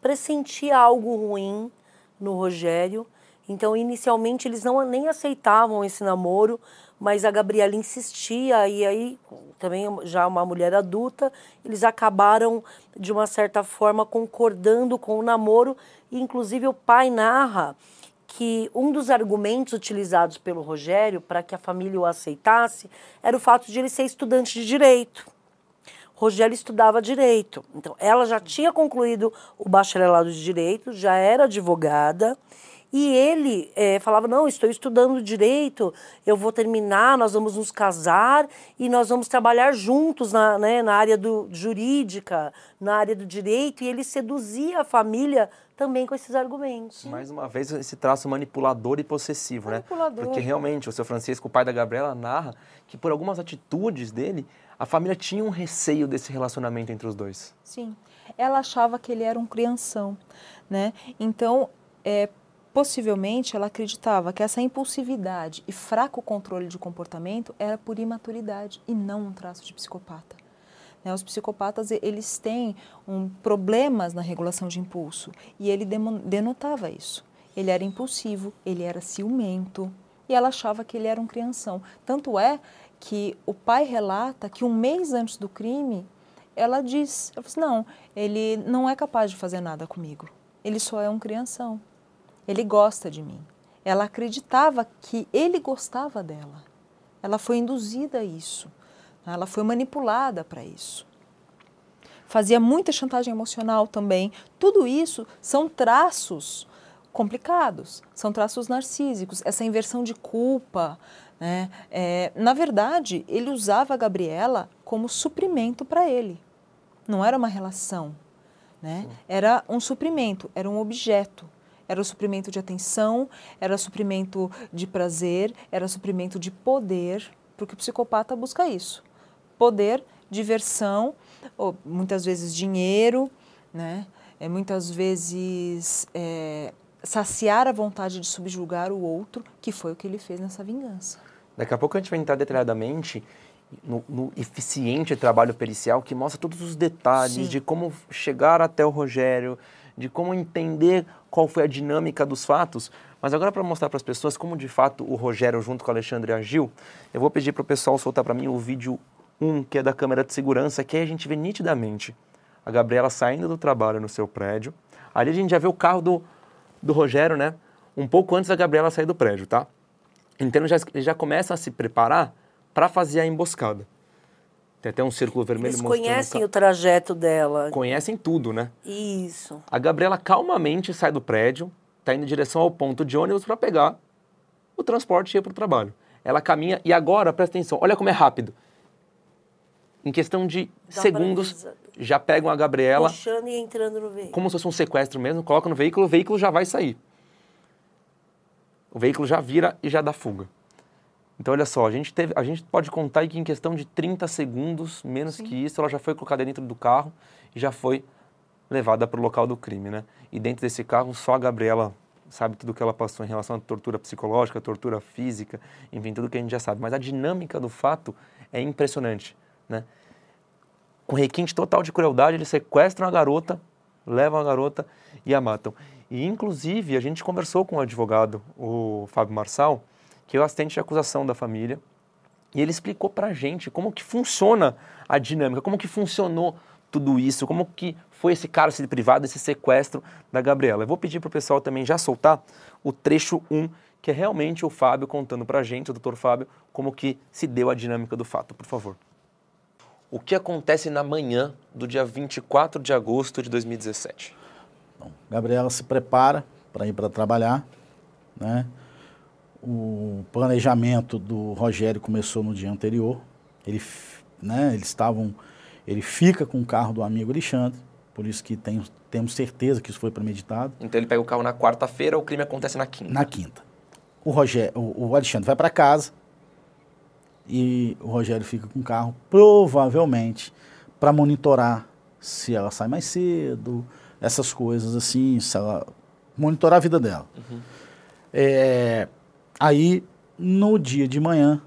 pressentia algo ruim no Rogério. Então, inicialmente, eles não nem aceitavam esse namoro, mas a Gabriela insistia e aí também já uma mulher adulta, eles acabaram de uma certa forma concordando com o namoro e inclusive o pai narra que um dos argumentos utilizados pelo Rogério para que a família o aceitasse era o fato de ele ser estudante de direito. Rogério estudava direito. Então, ela já tinha concluído o bacharelado de direito, já era advogada e ele é, falava: Não, estou estudando direito, eu vou terminar, nós vamos nos casar e nós vamos trabalhar juntos na, né, na área do, jurídica, na área do direito. E ele seduzia a família também com esses argumentos. Mais uma vez, esse traço manipulador e possessivo, né? manipulador. né? Porque realmente o seu Francisco, o pai da Gabriela, narra que por algumas atitudes dele, a família tinha um receio desse relacionamento entre os dois. Sim. Ela achava que ele era um crianção, né? Então, é, Possivelmente ela acreditava que essa impulsividade e fraco controle de comportamento era por imaturidade e não um traço de psicopata. Né? Os psicopatas eles têm um, problemas na regulação de impulso e ele denotava isso. Ele era impulsivo, ele era ciumento e ela achava que ele era um crianção. Tanto é que o pai relata que um mês antes do crime ela diz, ela assim, não, ele não é capaz de fazer nada comigo. Ele só é um crianção. Ele gosta de mim. Ela acreditava que ele gostava dela. Ela foi induzida a isso. Ela foi manipulada para isso. Fazia muita chantagem emocional também. Tudo isso são traços complicados, são traços narcísicos, essa inversão de culpa. Né? É, na verdade, ele usava a Gabriela como suprimento para ele, não era uma relação. Né? Era um suprimento, era um objeto. Era o suprimento de atenção, era suprimento de prazer, era suprimento de poder, porque o psicopata busca isso: poder, diversão, ou muitas vezes dinheiro, né? É, muitas vezes é, saciar a vontade de subjugar o outro, que foi o que ele fez nessa vingança. Daqui a pouco a gente vai entrar detalhadamente no, no eficiente trabalho pericial que mostra todos os detalhes Sim. de como chegar até o Rogério, de como entender qual foi a dinâmica dos fatos. Mas agora para mostrar para as pessoas como de fato o Rogério junto com o Alexandre agiu, eu vou pedir para o pessoal soltar para mim o vídeo 1, que é da câmera de segurança, que aí a gente vê nitidamente a Gabriela saindo do trabalho no seu prédio. Ali a gente já vê o carro do, do Rogério, né? Um pouco antes da Gabriela sair do prédio, tá? Então já, eles já começam a se preparar para fazer a emboscada. Tem até um círculo vermelho Eles conhecem o trajeto dela. Conhecem tudo, né? Isso. A Gabriela calmamente sai do prédio, está indo em direção ao ponto de ônibus para pegar o transporte e ir para o trabalho. Ela caminha e agora, presta atenção, olha como é rápido. Em questão de Dá segundos, já pegam a Gabriela. Puxando e entrando no veículo. Como se fosse um sequestro mesmo, coloca no veículo, o veículo já vai sair. O veículo já vira e já dá fuga. Então, olha só, a gente, teve, a gente pode contar que em questão de 30 segundos, menos Sim. que isso, ela já foi colocada dentro do carro e já foi levada para o local do crime, né? E dentro desse carro, só a Gabriela sabe tudo o que ela passou em relação à tortura psicológica, tortura física, enfim, tudo que a gente já sabe. Mas a dinâmica do fato é impressionante, né? Com requinte total de crueldade, eles sequestram a garota, levam a garota e a matam. E, inclusive, a gente conversou com o advogado, o Fábio Marçal, que é o assistente de acusação da família, e ele explicou para a gente como que funciona a dinâmica, como que funcionou tudo isso, como que foi esse cárcere privado, esse sequestro da Gabriela. Eu vou pedir para o pessoal também já soltar o trecho 1, que é realmente o Fábio contando para a gente, o doutor Fábio, como que se deu a dinâmica do fato, por favor. O que acontece na manhã do dia 24 de agosto de 2017? Bom, Gabriela se prepara para ir para trabalhar, né? O planejamento do Rogério começou no dia anterior. Ele, né, eles estavam, ele fica com o carro do amigo Alexandre, por isso que tem, temos certeza que isso foi premeditado. Então ele pega o carro na quarta-feira, o crime acontece na quinta. Na quinta. O Rogério, o, o Alexandre vai para casa e o Rogério fica com o carro, provavelmente para monitorar se ela sai mais cedo, essas coisas assim, se ela monitorar a vida dela. Uhum. É, Aí, no dia de manhã,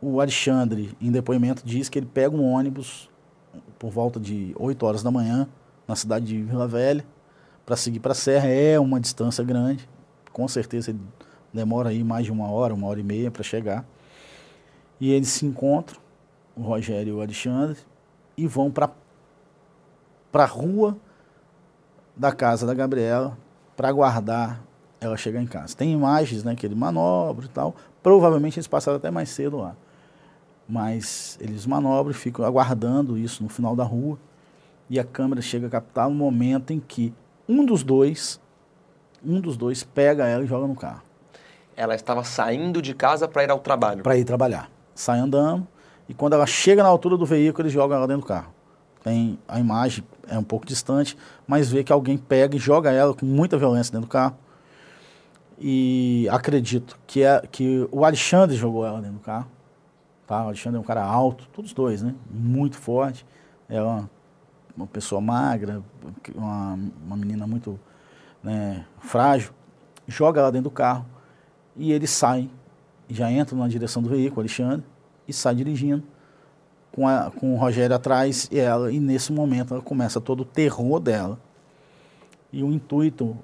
o Alexandre, em depoimento, diz que ele pega um ônibus por volta de 8 horas da manhã, na cidade de Vila Velha, para seguir para a Serra. É uma distância grande, com certeza ele demora aí mais de uma hora, uma hora e meia para chegar. E eles se encontram, o Rogério e o Alexandre, e vão para a rua da casa da Gabriela para aguardar ela chegar em casa. Tem imagens, né, que ele manobra e tal. Provavelmente eles passaram até mais cedo lá. Mas eles manobram, ficam aguardando isso no final da rua. E a câmera chega a captar um momento em que um dos dois, um dos dois pega ela e joga no carro. Ela estava saindo de casa para ir ao trabalho. Para ir trabalhar. Sai andando e quando ela chega na altura do veículo, eles jogam ela dentro do carro. Tem a imagem é um pouco distante, mas vê que alguém pega e joga ela com muita violência dentro do carro e acredito que, é, que o Alexandre jogou ela dentro do carro. Tá? O Alexandre é um cara alto, todos dois, né? Muito forte. É uma, uma pessoa magra, uma, uma menina muito né, frágil. Joga ela dentro do carro e ele sai, já entra na direção do veículo, Alexandre, e sai dirigindo com, a, com o Rogério atrás e ela. E nesse momento ela começa todo o terror dela. E o intuito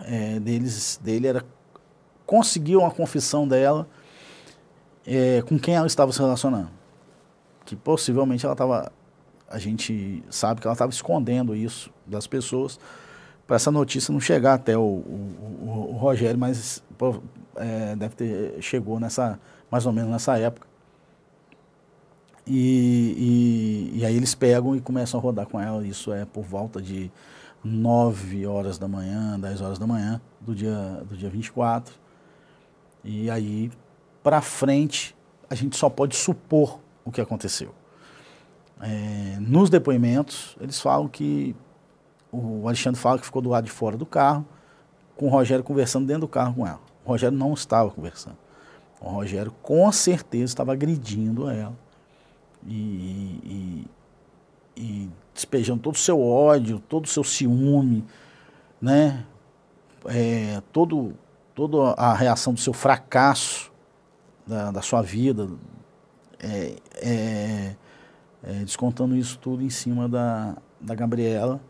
é, deles, dele era conseguir uma confissão dela é, com quem ela estava se relacionando. Que possivelmente ela estava. A gente sabe que ela estava escondendo isso das pessoas para essa notícia não chegar até o, o, o Rogério, mas é, deve ter chegou nessa mais ou menos nessa época. E, e, e, aí eles pegam e começam a rodar com ela. Isso é por volta de 9 horas da manhã, 10 horas da manhã do dia, do dia 24. E aí, para frente, a gente só pode supor o que aconteceu. É, nos depoimentos, eles falam que o Alexandre fala que ficou do lado de fora do carro, com o Rogério conversando dentro do carro com ela. O Rogério não estava conversando. O Rogério com certeza estava agredindo ela e, e, e despejando todo o seu ódio, todo o seu ciúme, né? É, todo, toda a reação do seu fracasso da, da sua vida, é, é, é, descontando isso tudo em cima da, da Gabriela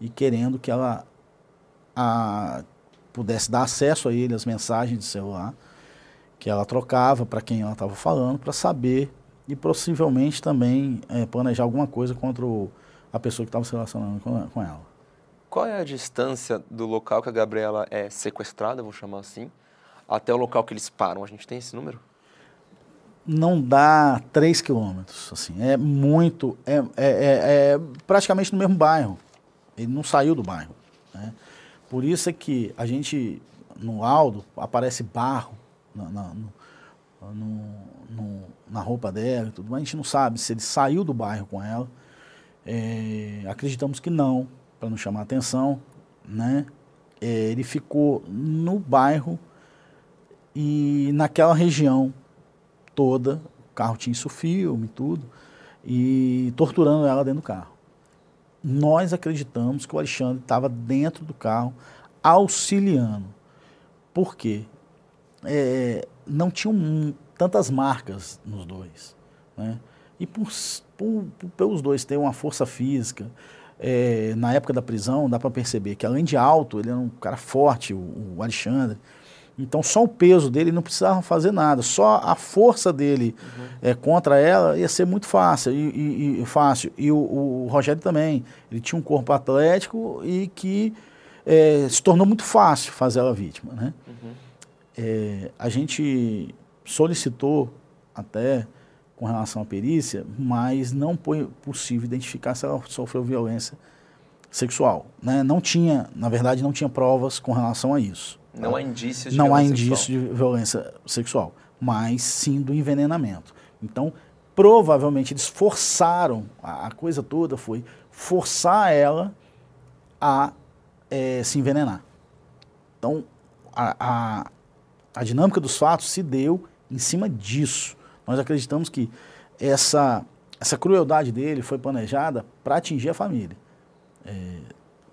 e querendo que ela a, pudesse dar acesso a ele, as mensagens de celular que ela trocava para quem ela estava falando, para saber e possivelmente também é, planejar alguma coisa contra o, a pessoa que estava se relacionando com, com ela. Qual é a distância do local que a Gabriela é sequestrada, vou chamar assim, até o local que eles param? A gente tem esse número? Não dá 3 quilômetros, assim, é muito, é, é, é, é, praticamente no mesmo bairro. Ele não saiu do bairro. Né? Por isso é que a gente, no laudo, aparece barro na, na, no, no, na roupa dela e tudo, mas a gente não sabe se ele saiu do bairro com ela. É, acreditamos que não, para não chamar atenção, né? É, ele ficou no bairro e naquela região toda, o carro tinha isso filme tudo, e torturando ela dentro do carro. Nós acreditamos que o Alexandre estava dentro do carro auxiliando. Por quê? É, não tinham tantas marcas nos dois. Né? E por, por, por, pelos dois terem uma força física, é, na época da prisão, dá para perceber que além de alto, ele era um cara forte, o, o, Alexandre. Então só o peso dele não precisava fazer nada, só a força dele uhum. é, contra ela ia ser muito fácil. E, e, e fácil. e o, o, Rogério também, ele tinha um corpo atlético e que é, se tornou muito fácil fazer ela vítima. Né? Uhum. É, a gente solicitou até com relação à perícia, mas não foi possível identificar se ela sofreu violência sexual. Né? Não tinha, na verdade, não tinha provas com relação a isso. Não há indícios de Não há indícios de violência sexual, mas sim do envenenamento. Então, provavelmente eles forçaram, a, coisa toda foi forçar ela a é, se envenenar. Então, a, a, a dinâmica dos fatos se deu em cima disso. Nós acreditamos que essa, essa crueldade dele foi planejada para atingir a família. É,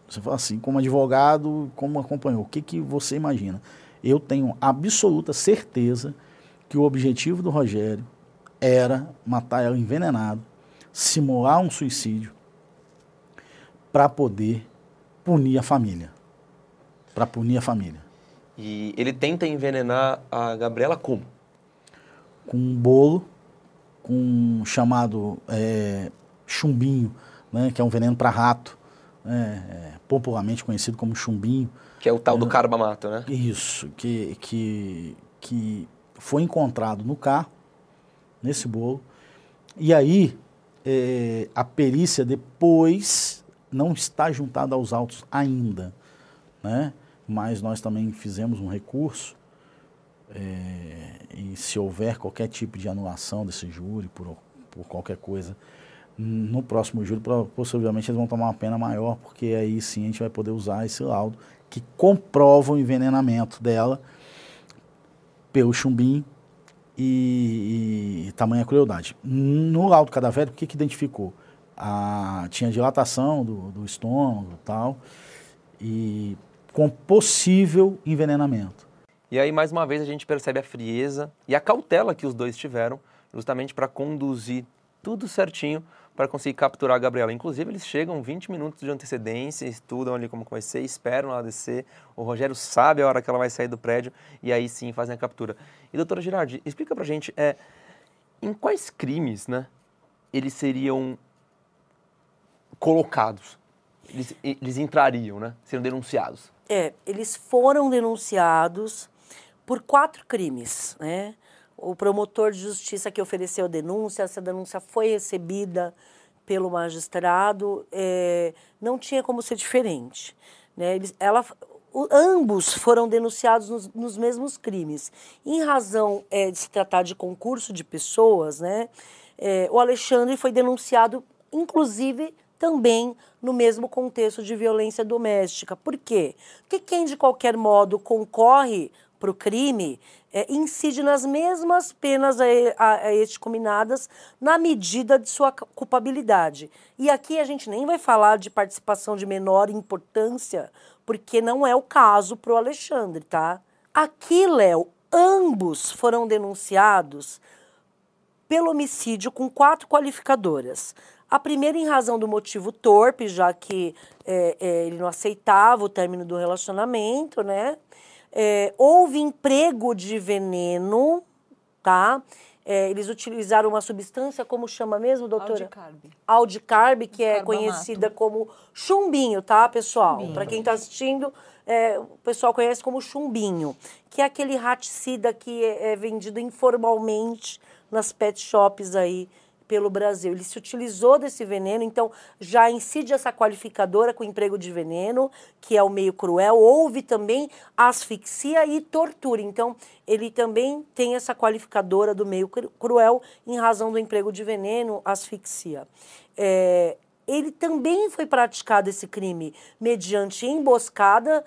você fala assim, como advogado, como acompanhou, o que, que você imagina? Eu tenho absoluta certeza que o objetivo do Rogério era matar ela envenenado, simular um suicídio para poder punir a família. Para punir a família. E ele tenta envenenar a Gabriela como? Com um bolo, com um chamado é, chumbinho, né, que é um veneno para rato, né, é, popularmente conhecido como chumbinho. Que é o tal do é, carbamato, né? Isso, que, que, que foi encontrado no carro, nesse bolo. E aí, é, a perícia depois não está juntada aos autos ainda, né? mas nós também fizemos um recurso é, e se houver qualquer tipo de anulação desse júri por, por qualquer coisa, no próximo júri, possivelmente eles vão tomar uma pena maior, porque aí sim a gente vai poder usar esse laudo que comprova o envenenamento dela pelo chumbim e, e tamanha crueldade. No laudo cadavérico, o que, que identificou? A, tinha dilatação do, do estômago e tal, e com possível envenenamento. E aí, mais uma vez, a gente percebe a frieza e a cautela que os dois tiveram, justamente para conduzir tudo certinho para conseguir capturar a Gabriela. Inclusive, eles chegam 20 minutos de antecedência, estudam ali como vai ser, esperam ela descer. O Rogério sabe a hora que ela vai sair do prédio e aí sim fazem a captura. E, doutora Girardi, explica para gente, é, em quais crimes né, eles seriam colocados? Eles, eles entrariam, né? Seriam denunciados? É, eles foram denunciados por quatro crimes, né? O promotor de justiça que ofereceu a denúncia, essa denúncia foi recebida pelo magistrado, é, não tinha como ser diferente. Né? Eles, ela, o, ambos foram denunciados nos, nos mesmos crimes. Em razão é, de se tratar de concurso de pessoas, né, é, o Alexandre foi denunciado, inclusive, também no mesmo contexto de violência doméstica. Por quê? Porque quem, de qualquer modo, concorre para o crime é, incide nas mesmas penas a, a, a este combinadas na medida de sua culpabilidade. E aqui a gente nem vai falar de participação de menor importância, porque não é o caso para o Alexandre, tá? Aqui, Léo, ambos foram denunciados pelo homicídio com quatro qualificadoras. A primeira em razão do motivo torpe, já que é, é, ele não aceitava o término do relacionamento, né? É, houve emprego de veneno, tá? É, eles utilizaram uma substância, como chama mesmo, doutora? Aldicarb. Aldicarb, que é conhecida como chumbinho, tá, pessoal? Para quem está assistindo, é, o pessoal conhece como chumbinho, que é aquele raticida que é, é vendido informalmente nas pet shops aí pelo Brasil. Ele se utilizou desse veneno, então já incide essa qualificadora com emprego de veneno, que é o meio cruel. Houve também asfixia e tortura. Então, ele também tem essa qualificadora do meio cruel em razão do emprego de veneno, asfixia. É, ele também foi praticado esse crime mediante emboscada.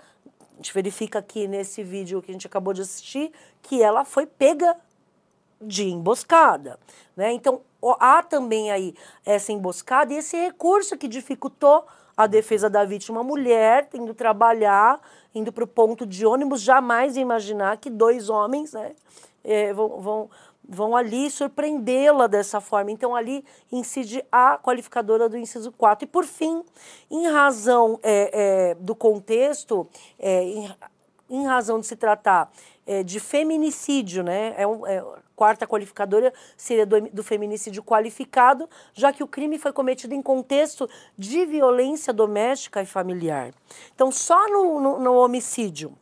A gente verifica aqui nesse vídeo que a gente acabou de assistir que ela foi pega de emboscada. Né? Então, há também aí essa emboscada e esse recurso que dificultou a defesa da vítima mulher, indo trabalhar, indo para o ponto de ônibus, jamais imaginar que dois homens né, é, vão, vão, vão ali surpreendê-la dessa forma. Então, ali incide a qualificadora do inciso 4. E, por fim, em razão é, é, do contexto, é, em, em razão de se tratar é, de feminicídio, né? É, um, é quarta qualificadora seria do, do, feminicídio qualificado, já que o crime foi cometido em contexto de violência doméstica e familiar. Então, só no, no, no homicídio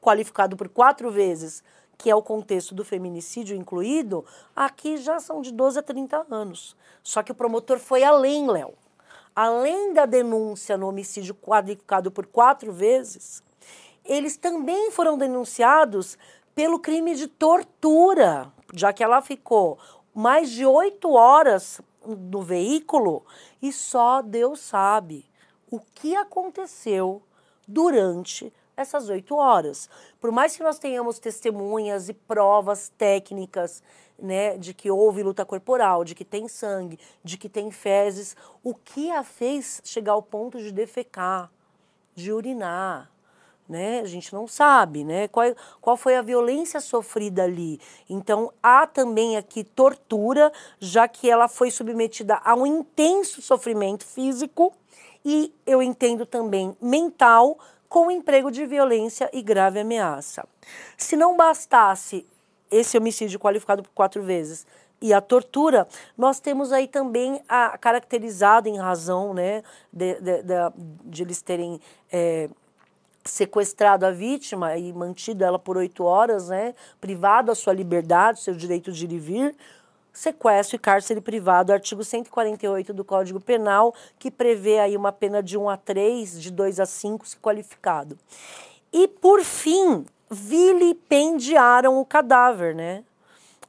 qualificado por quatro vezes, que é o contexto do feminicídio incluído, aqui já são de 12 a 30 anos. Só que o promotor foi além, Léo. Além da denúncia no homicídio qualificado por quatro vezes, eles também foram denunciados pelo crime de tortura, já que ela ficou mais de oito horas no veículo e só Deus sabe o que aconteceu durante essas oito horas. Por mais que nós tenhamos testemunhas e provas técnicas, né, de que houve luta corporal, de que tem sangue, de que tem fezes, o que a fez chegar ao ponto de defecar, de urinar, né? A gente não sabe, né? Qual, qual foi a violência sofrida ali. Então, há também aqui tortura, já que ela foi submetida a um intenso sofrimento físico e eu entendo também mental, com emprego de violência e grave ameaça. Se não bastasse esse homicídio qualificado por quatro vezes e a tortura, nós temos aí também a caracterizado em razão né, de, de, de, de eles terem é, sequestrado a vítima e mantido ela por oito horas, né, privado a sua liberdade, seu direito de ir e vir, sequestro e cárcere privado, artigo 148 do Código Penal, que prevê aí uma pena de 1 a 3, de 2 a 5, se qualificado. E, por fim, vilipendiaram o cadáver, né?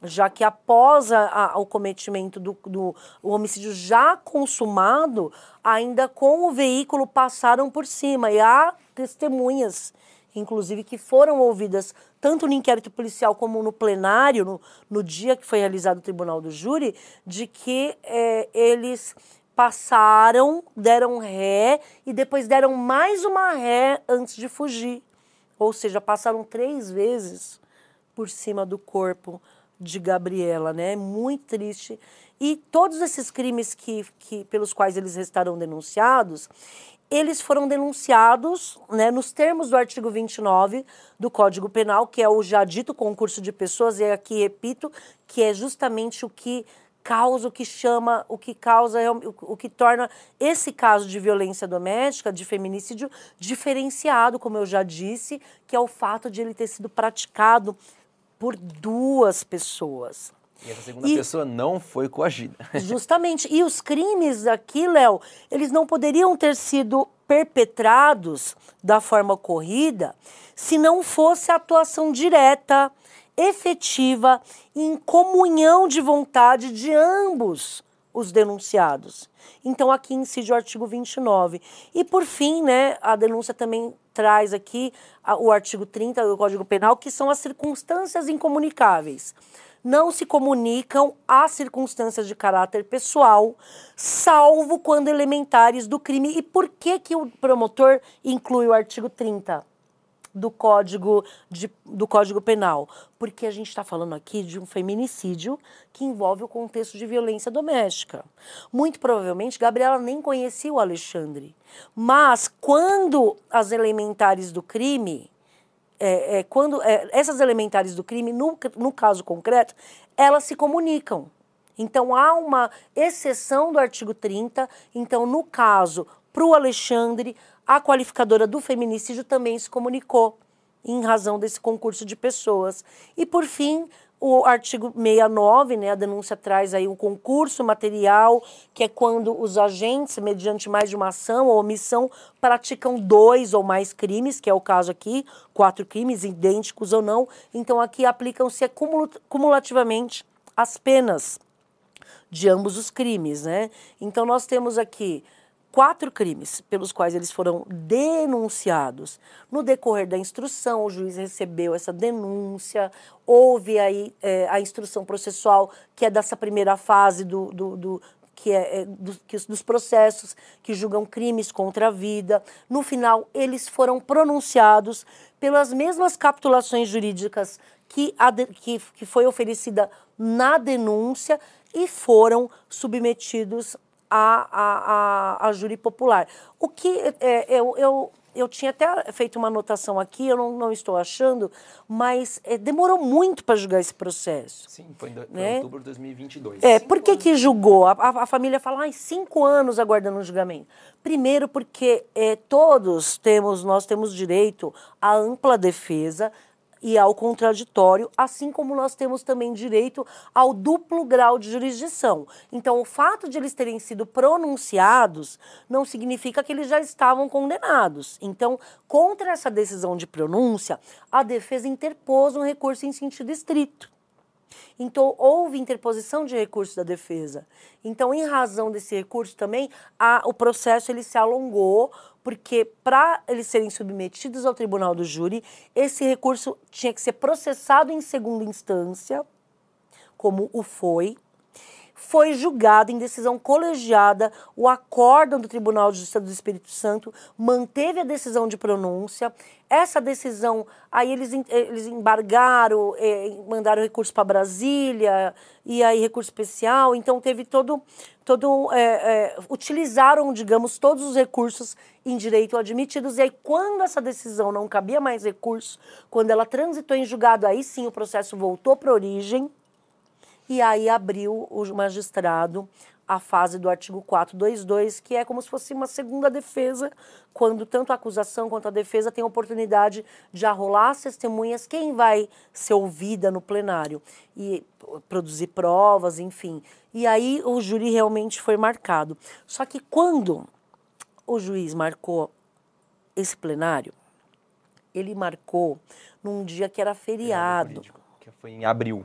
Já que após a, a, o cometimento do, do homicídio já consumado, ainda com o veículo passaram por cima. E há testemunhas, inclusive, que foram ouvidas tanto no inquérito policial como no plenário, no, no dia que foi realizado o tribunal do júri, de que é, eles passaram, deram ré e depois deram mais uma ré antes de fugir. Ou seja, passaram três vezes por cima do corpo de Gabriela, né? Muito triste. E todos esses crimes que, que pelos quais eles restaram denunciados, eles foram denunciados né, nos termos do artigo 29 do Código Penal, que é o já dito concurso de pessoas, e aqui repito, que é justamente o que causa, o que chama, o que causa, o que torna esse caso de violência doméstica, de feminicídio, diferenciado, como eu já disse, que é o fato de ele ter sido praticado por duas pessoas. E essa segunda e, pessoa não foi coagida. [LAUGHS] Justamente. E os crimes aqui, Léo, eles não poderiam ter sido perpetrados da forma ocorrida se não fosse a atuação direta, efetiva, em comunhão de vontade de ambos os denunciados. Então, aqui incide o artigo 29. E, por fim, né, a denúncia também traz aqui o artigo 30 do Código Penal, que são as circunstâncias incomunicáveis. Não se comunicam as circunstâncias de caráter pessoal, salvo quando elementares do crime. E por que, que o promotor inclui o artigo 30? Do Código, de, do Código Penal, porque a gente está falando aqui de um feminicídio que envolve o contexto de violência doméstica. Muito provavelmente, Gabriela nem conhecia o Alexandre, mas quando as elementares do crime, é, é, quando é, essas elementares do crime, no, no caso concreto, elas se comunicam. Então há uma exceção do artigo 30. Então, no caso, para o Alexandre, a qualificadora do feminicídio também se comunicou em razão desse concurso de pessoas. E, por fim, o artigo 69, né, a denúncia traz aí um concurso material, que é quando os agentes, mediante mais de uma ação ou omissão, praticam dois ou mais crimes, que é o caso aqui, quatro crimes, idênticos ou não. Então, aqui aplicam-se cumulativamente as penas de ambos os crimes, né? Então, nós temos aqui quatro crimes pelos quais eles foram denunciados. No decorrer da instrução, o juiz recebeu essa denúncia, houve aí é, a instrução processual, que é dessa primeira fase do, do, do que é, é do, que, dos processos que julgam crimes contra a vida. No final, eles foram pronunciados pelas mesmas capitulações jurídicas que, a, que, que foi oferecida na denúncia e foram submetidos a, a, a, a júri popular. O que é, eu, eu, eu tinha até feito uma anotação aqui, eu não, não estou achando, mas é, demorou muito para julgar esse processo. Sim, foi em, né? outubro de 2022. É, cinco por que, que julgou? A, a, a família fala, ah, cinco anos aguardando o julgamento. Primeiro porque é, todos temos, nós temos direito à ampla defesa, e ao contraditório, assim como nós temos também direito ao duplo grau de jurisdição. Então, o fato de eles terem sido pronunciados não significa que eles já estavam condenados. Então, contra essa decisão de pronúncia, a defesa interpôs um recurso em sentido estrito. Então, houve interposição de recurso da defesa. Então, em razão desse recurso também, a, o processo ele se alongou, porque para eles serem submetidos ao tribunal do júri, esse recurso tinha que ser processado em segunda instância, como o foi, foi julgado em decisão colegiada, o acórdão do Tribunal de Justiça do Espírito Santo manteve a decisão de pronúncia. Essa decisão, aí eles, eles embargaram, eh, mandaram recurso para Brasília, e aí recurso especial, então teve todo, todo é, é, utilizaram, digamos, todos os recursos em direito admitidos, e aí quando essa decisão não cabia mais recurso, quando ela transitou em julgado, aí sim o processo voltou para a origem, e aí abriu o magistrado a fase do artigo 422, que é como se fosse uma segunda defesa, quando tanto a acusação quanto a defesa tem a oportunidade de arrolar as testemunhas, quem vai ser ouvida no plenário e produzir provas, enfim. E aí o júri realmente foi marcado. Só que quando o juiz marcou esse plenário, ele marcou num dia que era feriado. Que foi em abril.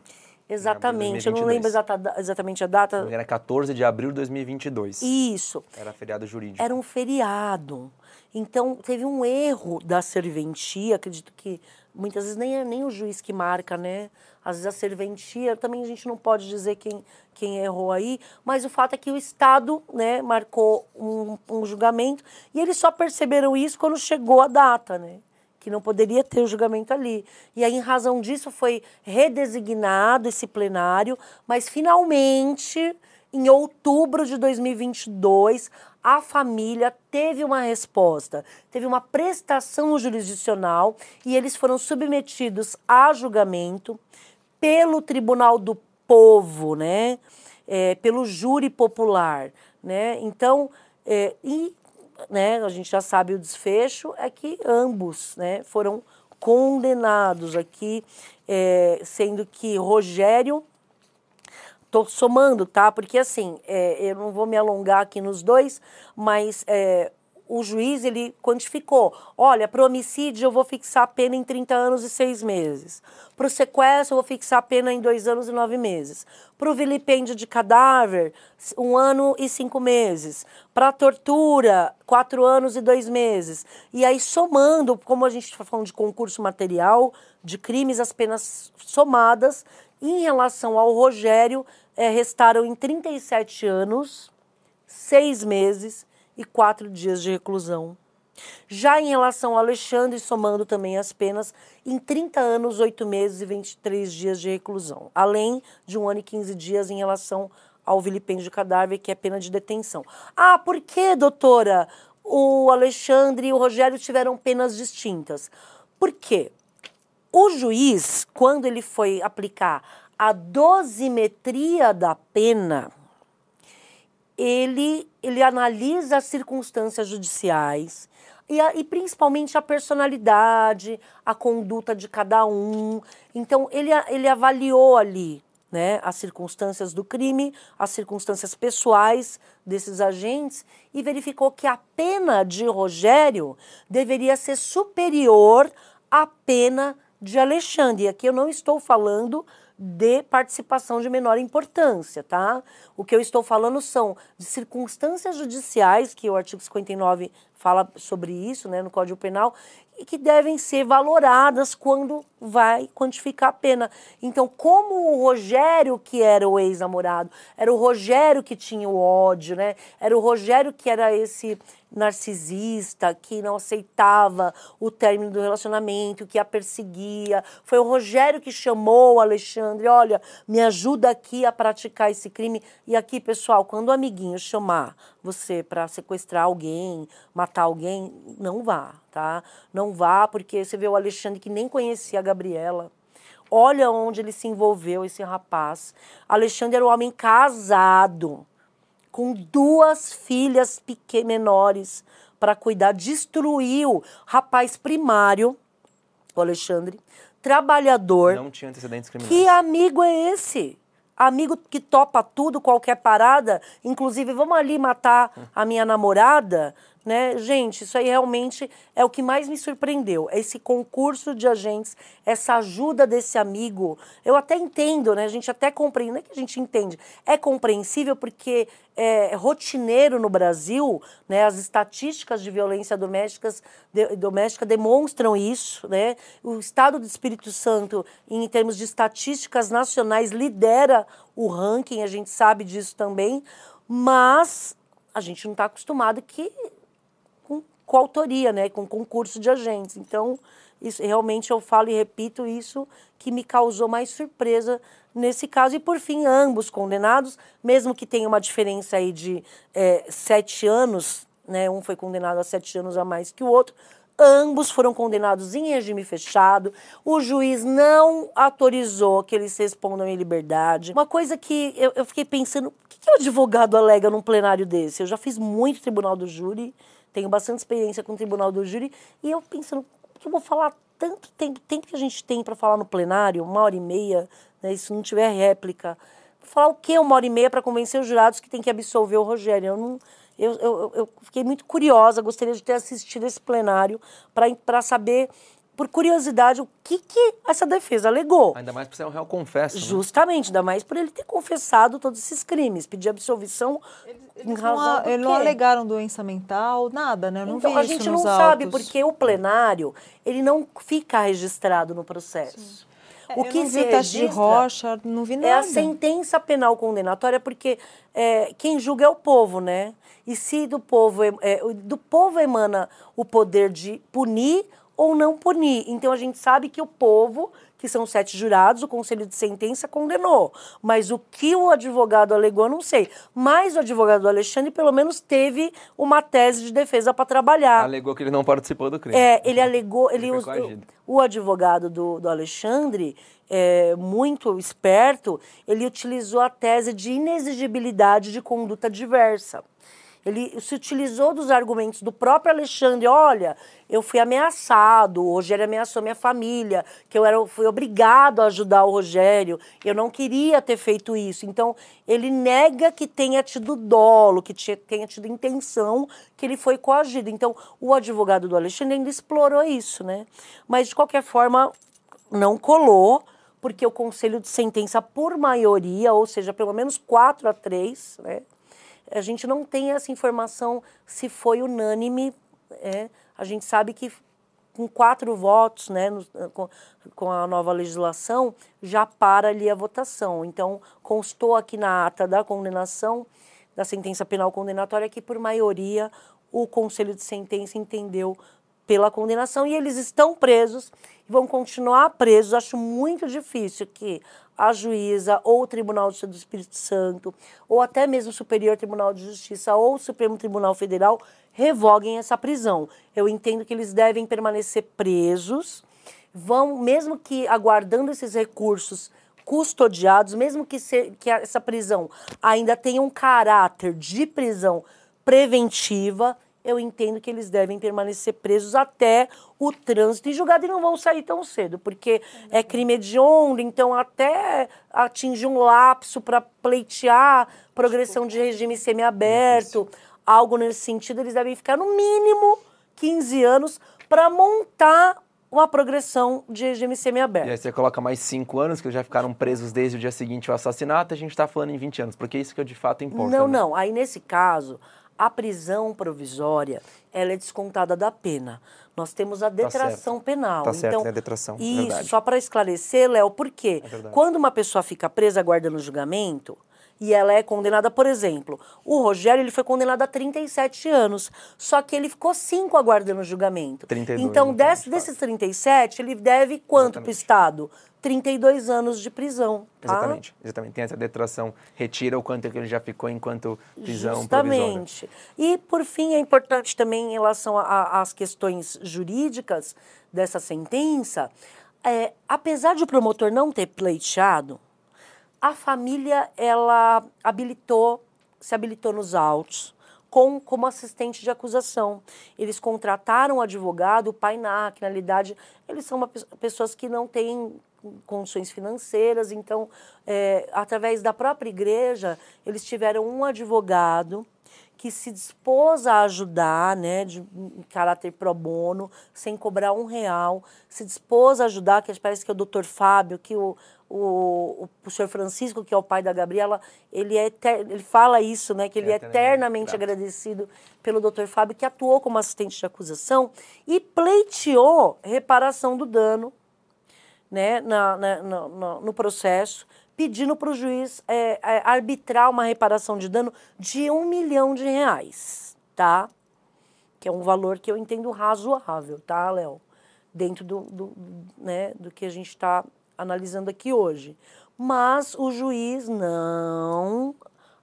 Exatamente, eu não lembro exata, exatamente a data. Era 14 de abril de 2022. Isso. Era feriado jurídico. Era um feriado. Então, teve um erro da serventia, acredito que muitas vezes nem é nem o juiz que marca, né? Às vezes a serventia, também a gente não pode dizer quem, quem errou aí, mas o fato é que o Estado né, marcou um, um julgamento e eles só perceberam isso quando chegou a data, né? Que não poderia ter o julgamento ali. E aí, em razão disso, foi redesignado esse plenário, mas finalmente, em outubro de 2022, a família teve uma resposta, teve uma prestação jurisdicional e eles foram submetidos a julgamento pelo Tribunal do Povo, né? É, pelo júri popular, né? Então, é, e né, a gente já sabe o desfecho, é que ambos né, foram condenados aqui, é, sendo que Rogério Estou somando, tá? Porque assim, é, eu não vou me alongar aqui nos dois, mas é, o juiz ele quantificou. Olha, para o homicídio eu vou fixar a pena em 30 anos e 6 meses. Para o sequestro eu vou fixar a pena em 2 anos e 9 meses. Para o vilipêndio de cadáver, um ano e cinco meses. Para a tortura, quatro anos e dois meses. E aí, somando, como a gente está falando de concurso material, de crimes, as penas somadas, em relação ao Rogério, é, restaram em 37 anos, seis meses e quatro dias de reclusão. Já em relação ao Alexandre, somando também as penas, em 30 anos, 8 meses e 23 dias de reclusão, além de um ano e 15 dias em relação ao vilipêndio cadáver, que é pena de detenção. Ah, por que, doutora, o Alexandre e o Rogério tiveram penas distintas? Por quê? O juiz, quando ele foi aplicar a dosimetria da pena, ele, ele analisa as circunstâncias judiciais e, a, e principalmente a personalidade, a conduta de cada um. Então, ele, ele avaliou ali né, as circunstâncias do crime, as circunstâncias pessoais desses agentes e verificou que a pena de Rogério deveria ser superior à pena de Alexandre. E aqui eu não estou falando de participação de menor importância, tá? O que eu estou falando são de circunstâncias judiciais, que o artigo 59 fala sobre isso, né, no Código Penal, e que devem ser valoradas quando vai quantificar a pena. Então, como o Rogério, que era o ex-namorado, era o Rogério que tinha o ódio, né? Era o Rogério que era esse narcisista, que não aceitava o término do relacionamento, que a perseguia. Foi o Rogério que chamou o Alexandre, olha, me ajuda aqui a praticar esse crime. E aqui, pessoal, quando o amiguinho chamar você para sequestrar alguém, matar alguém, não vá, tá? Não vá, porque você vê o Alexandre que nem conhecia a Gabriela. Olha onde ele se envolveu, esse rapaz. Alexandre era um homem casado, com duas filhas pequenas, menores para cuidar. Destruiu rapaz primário, o Alexandre, trabalhador. Não tinha antecedentes criminais. Que amigo é esse? Amigo que topa tudo, qualquer parada, inclusive vamos ali matar a minha namorada né? Gente, isso aí realmente é o que mais me surpreendeu. Esse concurso de agentes, essa ajuda desse amigo. Eu até entendo, né? A gente até compreende, não é que a gente entende, é compreensível porque é rotineiro no Brasil, né? As estatísticas de violência domésticas, de, doméstica demonstram isso, né? O Estado do Espírito Santo, em termos de estatísticas nacionais, lidera o ranking, a gente sabe disso também, mas a gente não está acostumado que coautoria, né, com concurso de agentes. Então, isso, realmente eu falo e repito isso que me causou mais surpresa nesse caso. E por fim, ambos condenados, mesmo que tenha uma diferença aí de é, sete anos, né, um foi condenado a sete anos a mais que o outro, ambos foram condenados em regime fechado. O juiz não autorizou que eles respondam em liberdade. Uma coisa que eu, eu fiquei pensando, o que, que o advogado alega num plenário desse? Eu já fiz muito tribunal do júri, tenho bastante experiência com o tribunal do júri, e eu pensando, que eu vou falar tanto tempo, tempo que a gente tem para falar no plenário, uma hora e meia, né, se não tiver réplica, falar o que uma hora e meia para convencer os jurados que tem que absolver o Rogério? Eu não, eu, eu, eu fiquei muito curiosa, gostaria de ter assistido esse plenário para saber por curiosidade, o que, que essa defesa alegou. Ainda mais por ser um réu confesso. Né? Justamente, ainda mais por ele ter confessado todos esses crimes, pedir absolvição eles, eles em razão não, Eles não alegaram doença mental, nada, né? Eu não então, vi a gente não autos. sabe, porque o plenário, ele não fica registrado no processo. É, o que se registra de rocha, não vi nada. É a sentença penal condenatória, porque é, quem julga é o povo, né? E se do povo, é, do povo emana o poder de punir ou não punir. Então a gente sabe que o povo, que são sete jurados, o conselho de sentença condenou. Mas o que o advogado alegou, eu não sei. Mas o advogado Alexandre, pelo menos, teve uma tese de defesa para trabalhar. Alegou que ele não participou do crime. É, ele alegou. Ele, ele o, o advogado do, do Alexandre, é, muito esperto, ele utilizou a tese de inexigibilidade de conduta diversa. Ele se utilizou dos argumentos do próprio Alexandre. Olha, eu fui ameaçado, o Rogério ameaçou minha família, que eu era, fui obrigado a ajudar o Rogério, eu não queria ter feito isso. Então, ele nega que tenha tido dolo, que tenha tido intenção, que ele foi coagido. Então, o advogado do Alexandre ainda explorou isso, né? Mas, de qualquer forma, não colou porque o conselho de sentença, por maioria, ou seja, pelo menos 4 a 3, né, a gente não tem essa informação se foi unânime. É, a gente sabe que com quatro votos, né, no, com, com, a nova legislação, já para ali a votação. Então, constou aqui na ata da condenação, da sentença penal condenatória, que por maioria o conselho de sentença entendeu pela condenação e eles estão presos e vão continuar presos. Acho muito difícil que a juíza ou o Tribunal do Espírito Santo ou até mesmo o Superior Tribunal de Justiça ou o Supremo Tribunal Federal revoguem essa prisão. Eu entendo que eles devem permanecer presos, vão mesmo que aguardando esses recursos custodiados, mesmo que, se, que essa prisão ainda tenha um caráter de prisão preventiva, eu entendo que eles devem permanecer presos até o trânsito e julgado e não vão sair tão cedo, porque é crime hediondo, então até atingir um lapso para pleitear progressão de regime semiaberto, algo nesse sentido, eles devem ficar no mínimo 15 anos para montar uma progressão de regime semiaberto. E aí você coloca mais 5 anos, que já ficaram presos desde o dia seguinte ao assassinato, a gente está falando em 20 anos, porque é isso que de fato importa. Não, né? não. Aí nesse caso, a prisão provisória ela é descontada da pena. Nós temos a tá detração tá penal. Tá certo, então, é a detração. Isso, verdade. só para esclarecer, Léo, por quê? É Quando uma pessoa fica presa aguardando julgamento, e ela é condenada, por exemplo, o Rogério ele foi condenado a 37 anos, só que ele ficou 5 aguardando julgamento. 32, então, então, desse, de desses 37, ele deve quanto para o Estado? 32 anos de prisão. Tá? Exatamente, exatamente. Tem essa detração, retira o quanto que ele já ficou enquanto prisão Justamente. Provisória. E, por fim, é importante também em relação às questões jurídicas dessa sentença, é, apesar de o promotor não ter pleiteado, a família ela habilitou, se habilitou nos autos com, como assistente de acusação. Eles contrataram um advogado, o pai na realidade, eles são uma, pessoas que não têm condições financeiras, então, é, através da própria igreja, eles tiveram um advogado que se dispôs a ajudar, né, de em caráter pro bono, sem cobrar um real, se dispôs a ajudar, que parece que é o doutor Fábio, que o, o, o, senhor Francisco, que é o pai da Gabriela, ele, é ele fala isso, né, que ele é, eternamente grato. agradecido pelo doutor Fábio, que atuou como assistente de acusação e pleiteou reparação do dano né, na, na, na no processo, pedindo para o juiz é, é, arbitrar uma reparação de dano de um milhão de reais, tá? Que é um valor que eu entendo razoável, tá, Léo? Dentro do, do, né, do que a gente está analisando aqui hoje. Mas o juiz não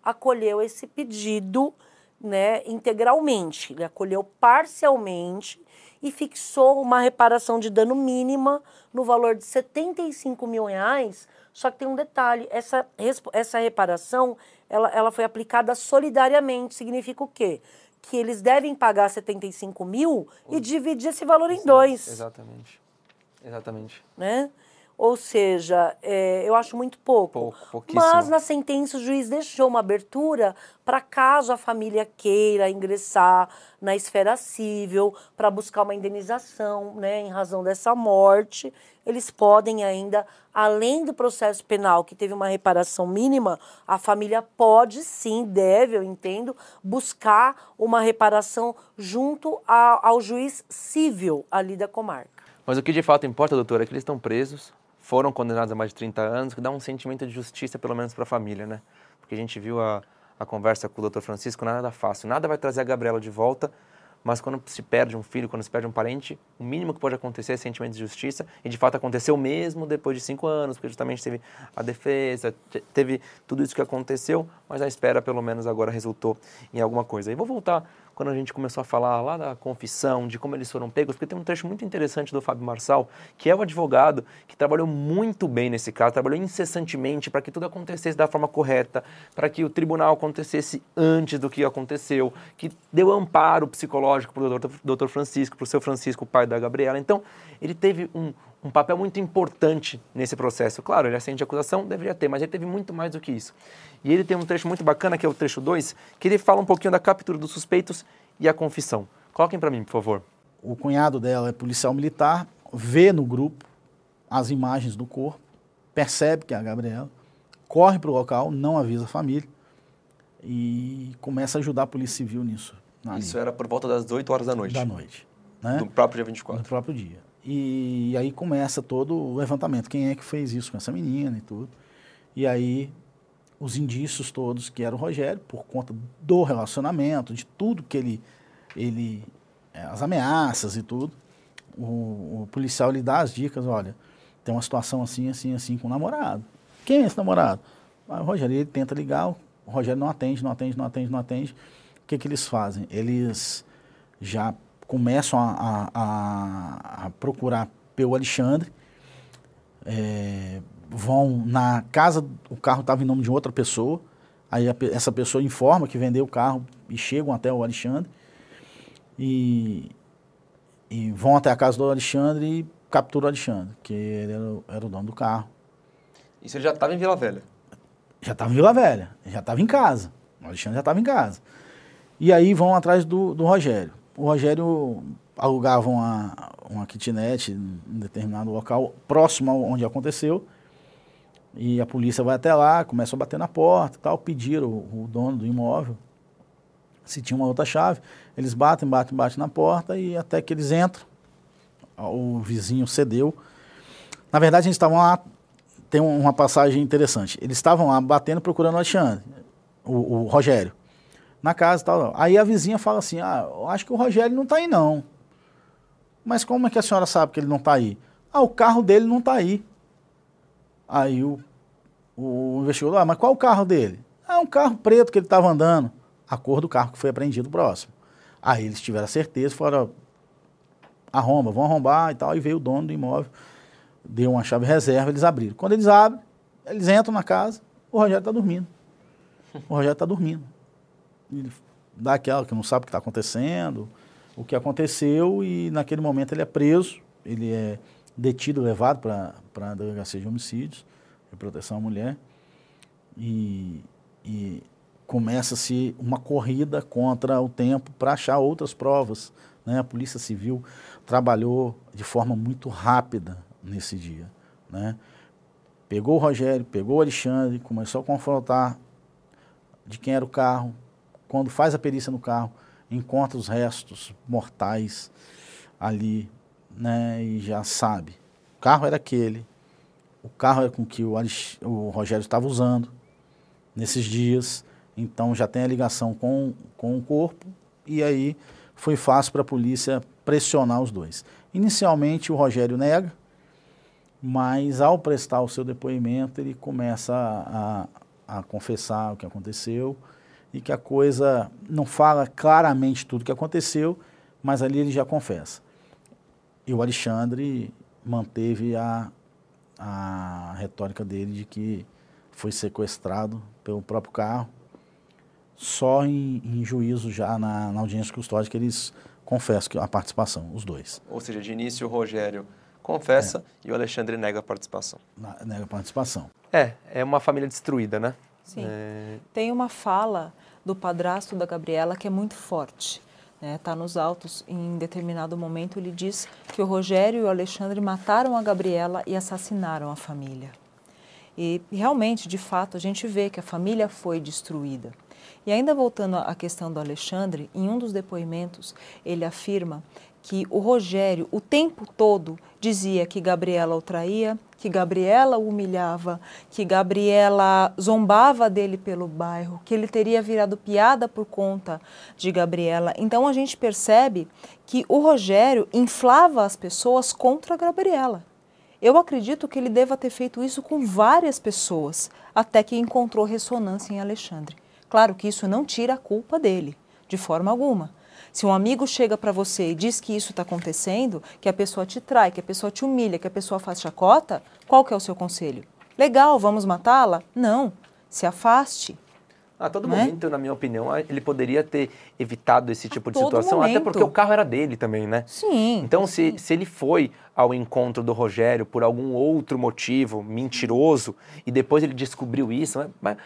acolheu esse pedido né, integralmente. Ele acolheu parcialmente e fixou uma reparação de dano mínima no valor de 75 mil reais só que tem um detalhe, essa, essa reparação ela, ela foi aplicada solidariamente. Significa o quê? Que eles devem pagar 75 mil e dividir esse valor em dois. Exatamente. Exatamente. Né? Ou seja, é, eu acho muito pouco. Pouco, Mas na sentença o juiz deixou uma abertura para caso a família queira ingressar na esfera civil para buscar uma indenização, né, em razão dessa morte, eles podem ainda, além do processo penal que teve uma reparação mínima, a família pode sim, deve, eu entendo, buscar uma reparação junto a, ao juiz civil ali da comarca. Mas o que de fato importa, doutora, é que eles estão presos, foram condenados a mais de 30 anos, que dá um sentimento de justiça, pelo menos para a família, né? Porque a gente viu a, a conversa com o doutor Francisco, nada fácil. Nada vai trazer a Gabriela de volta, mas quando se perde um filho, quando se perde um parente, o mínimo que pode acontecer é sentimento de justiça, e de fato aconteceu mesmo depois de cinco anos, porque justamente teve a defesa, teve tudo isso que aconteceu, mas a espera pelo menos agora resultou em alguma coisa. E vou voltar quando a gente começou a falar lá da confissão, de como eles foram pegos, porque tem um trecho muito interessante do Fábio Marçal, que é o advogado que trabalhou muito bem nesse caso, trabalhou incessantemente para que tudo acontecesse da forma correta, para que o tribunal acontecesse antes do que aconteceu, que deu amparo psicológico para o doutor Francisco, para o seu Francisco, pai da Gabriela. Então, ele teve um, um papel muito importante nesse processo. Claro, ele assente acusação, deveria ter, mas ele teve muito mais do que isso. E ele tem um trecho muito bacana, que é o trecho 2, que ele fala um pouquinho da captura dos suspeitos e a confissão. Coloquem para mim, por favor. O cunhado dela é policial militar, vê no grupo as imagens do corpo, percebe que é a Gabriela, corre para o local, não avisa a família e começa a ajudar a Polícia Civil nisso. Isso era por volta das 8 horas da noite? Da noite. Né? Do próprio dia 24? Do próprio dia. E aí começa todo o levantamento. Quem é que fez isso com essa menina e tudo. E aí os indícios todos que era o Rogério, por conta do relacionamento, de tudo que ele, ele é, as ameaças e tudo, o, o, policial lhe dá as dicas, olha, tem uma situação assim, assim, assim com o namorado. Quem é esse namorado? Ah, o Rogério, ele tenta ligar, o Rogério não atende, não atende, não atende, não atende. O que, que eles fazem? Eles já começam a, a, a procurar pelo Alexandre, é, vão na casa, o carro estava em nome de outra pessoa, aí a, essa pessoa informa que vendeu o carro e chegam até o Alexandre e, e vão até a casa do Alexandre e capturam o Alexandre, que ele era, era o dono do carro. Isso ele já estava em Vila Velha? Já estava em Vila Velha, já estava em casa. O Alexandre já estava em casa. E aí vão atrás do, do Rogério o Rogério alugava uma, uma kitnet em determinado local próximo onde aconteceu. E a polícia vai até lá, começa a bater na porta tal, pedir o, o dono do imóvel se tinha uma outra chave. Eles batem, batem, batem na porta e até que eles entram. O vizinho cedeu. Na verdade, eles estavam lá. Tem uma passagem interessante. Eles estavam lá batendo, procurando o Alexandre, o, o Rogério na casa e tal. Aí a vizinha fala assim: Ah, eu acho que o Rogério não está aí, não. Mas como é que a senhora sabe que ele não está aí? Ah, o carro dele não está aí. Aí o, o investigador, ah, mas qual o carro dele? Ah, é um carro preto que ele estava andando. A cor do carro que foi apreendido próximo. Aí eles tiveram a certeza, falaram, arromba, vão arrombar e tal. E veio o dono do imóvel, deu uma chave reserva, eles abriram. Quando eles abrem, eles entram na casa, o Rogério está dormindo. O Rogério está dormindo dá aquela que não sabe o que está acontecendo, o que aconteceu, e naquele momento ele é preso, ele é detido, levado para a delegacia de homicídios, de proteção à mulher, e, e começa-se uma corrida contra o tempo para achar outras provas. Né? A Polícia Civil trabalhou de forma muito rápida nesse dia. Né? Pegou o Rogério, pegou o Alexandre, começou a confrontar de quem era o carro, quando faz a perícia no carro, encontra os restos mortais ali, né, e já sabe. O carro era aquele, o carro era com que o, Alex, o Rogério estava usando nesses dias, então já tem a ligação com, com o corpo, e aí foi fácil para a polícia pressionar os dois. Inicialmente o Rogério nega, mas ao prestar o seu depoimento ele começa a, a confessar o que aconteceu, e que a coisa não fala claramente tudo o que aconteceu, mas ali ele já confessa. E o Alexandre manteve a, a retórica dele de que foi sequestrado pelo próprio carro. Só em, em juízo, já na, na audiência custódica, eles confessam a participação, os dois. Ou seja, de início o Rogério confessa é. e o Alexandre nega a participação. nega a participação. É, é uma família destruída, né? Sim. É... Tem uma fala do padrasto da Gabriela, que é muito forte. Está né? Tá nos autos, em determinado momento, ele diz que o Rogério e o Alexandre mataram a Gabriela e assassinaram a família. E realmente, de fato, a gente vê que a família foi destruída. E ainda voltando à questão do Alexandre, em um dos depoimentos, ele afirma que o Rogério, o tempo todo, dizia que Gabriela o traía, que Gabriela o humilhava, que Gabriela zombava dele pelo bairro, que ele teria virado piada por conta de Gabriela. Então a gente percebe que o Rogério inflava as pessoas contra a Gabriela. Eu acredito que ele deva ter feito isso com várias pessoas, até que encontrou ressonância em Alexandre. Claro que isso não tira a culpa dele, de forma alguma Se um amigo chega para você e diz que isso está acontecendo, que a pessoa te trai, que a pessoa te humilha, que a pessoa faz chacota, qual que é o seu conselho? Legal, vamos matá-la? Não, se afaste. A todo Né? momento, na minha opinião, ele poderia ter evitado esse tipo de todo situação, até momento. porque o carro era dele também, né? Sim. Então, se, se ele foi ao encontro do Rogério por algum outro motivo mentiroso e depois ele descobriu isso, mas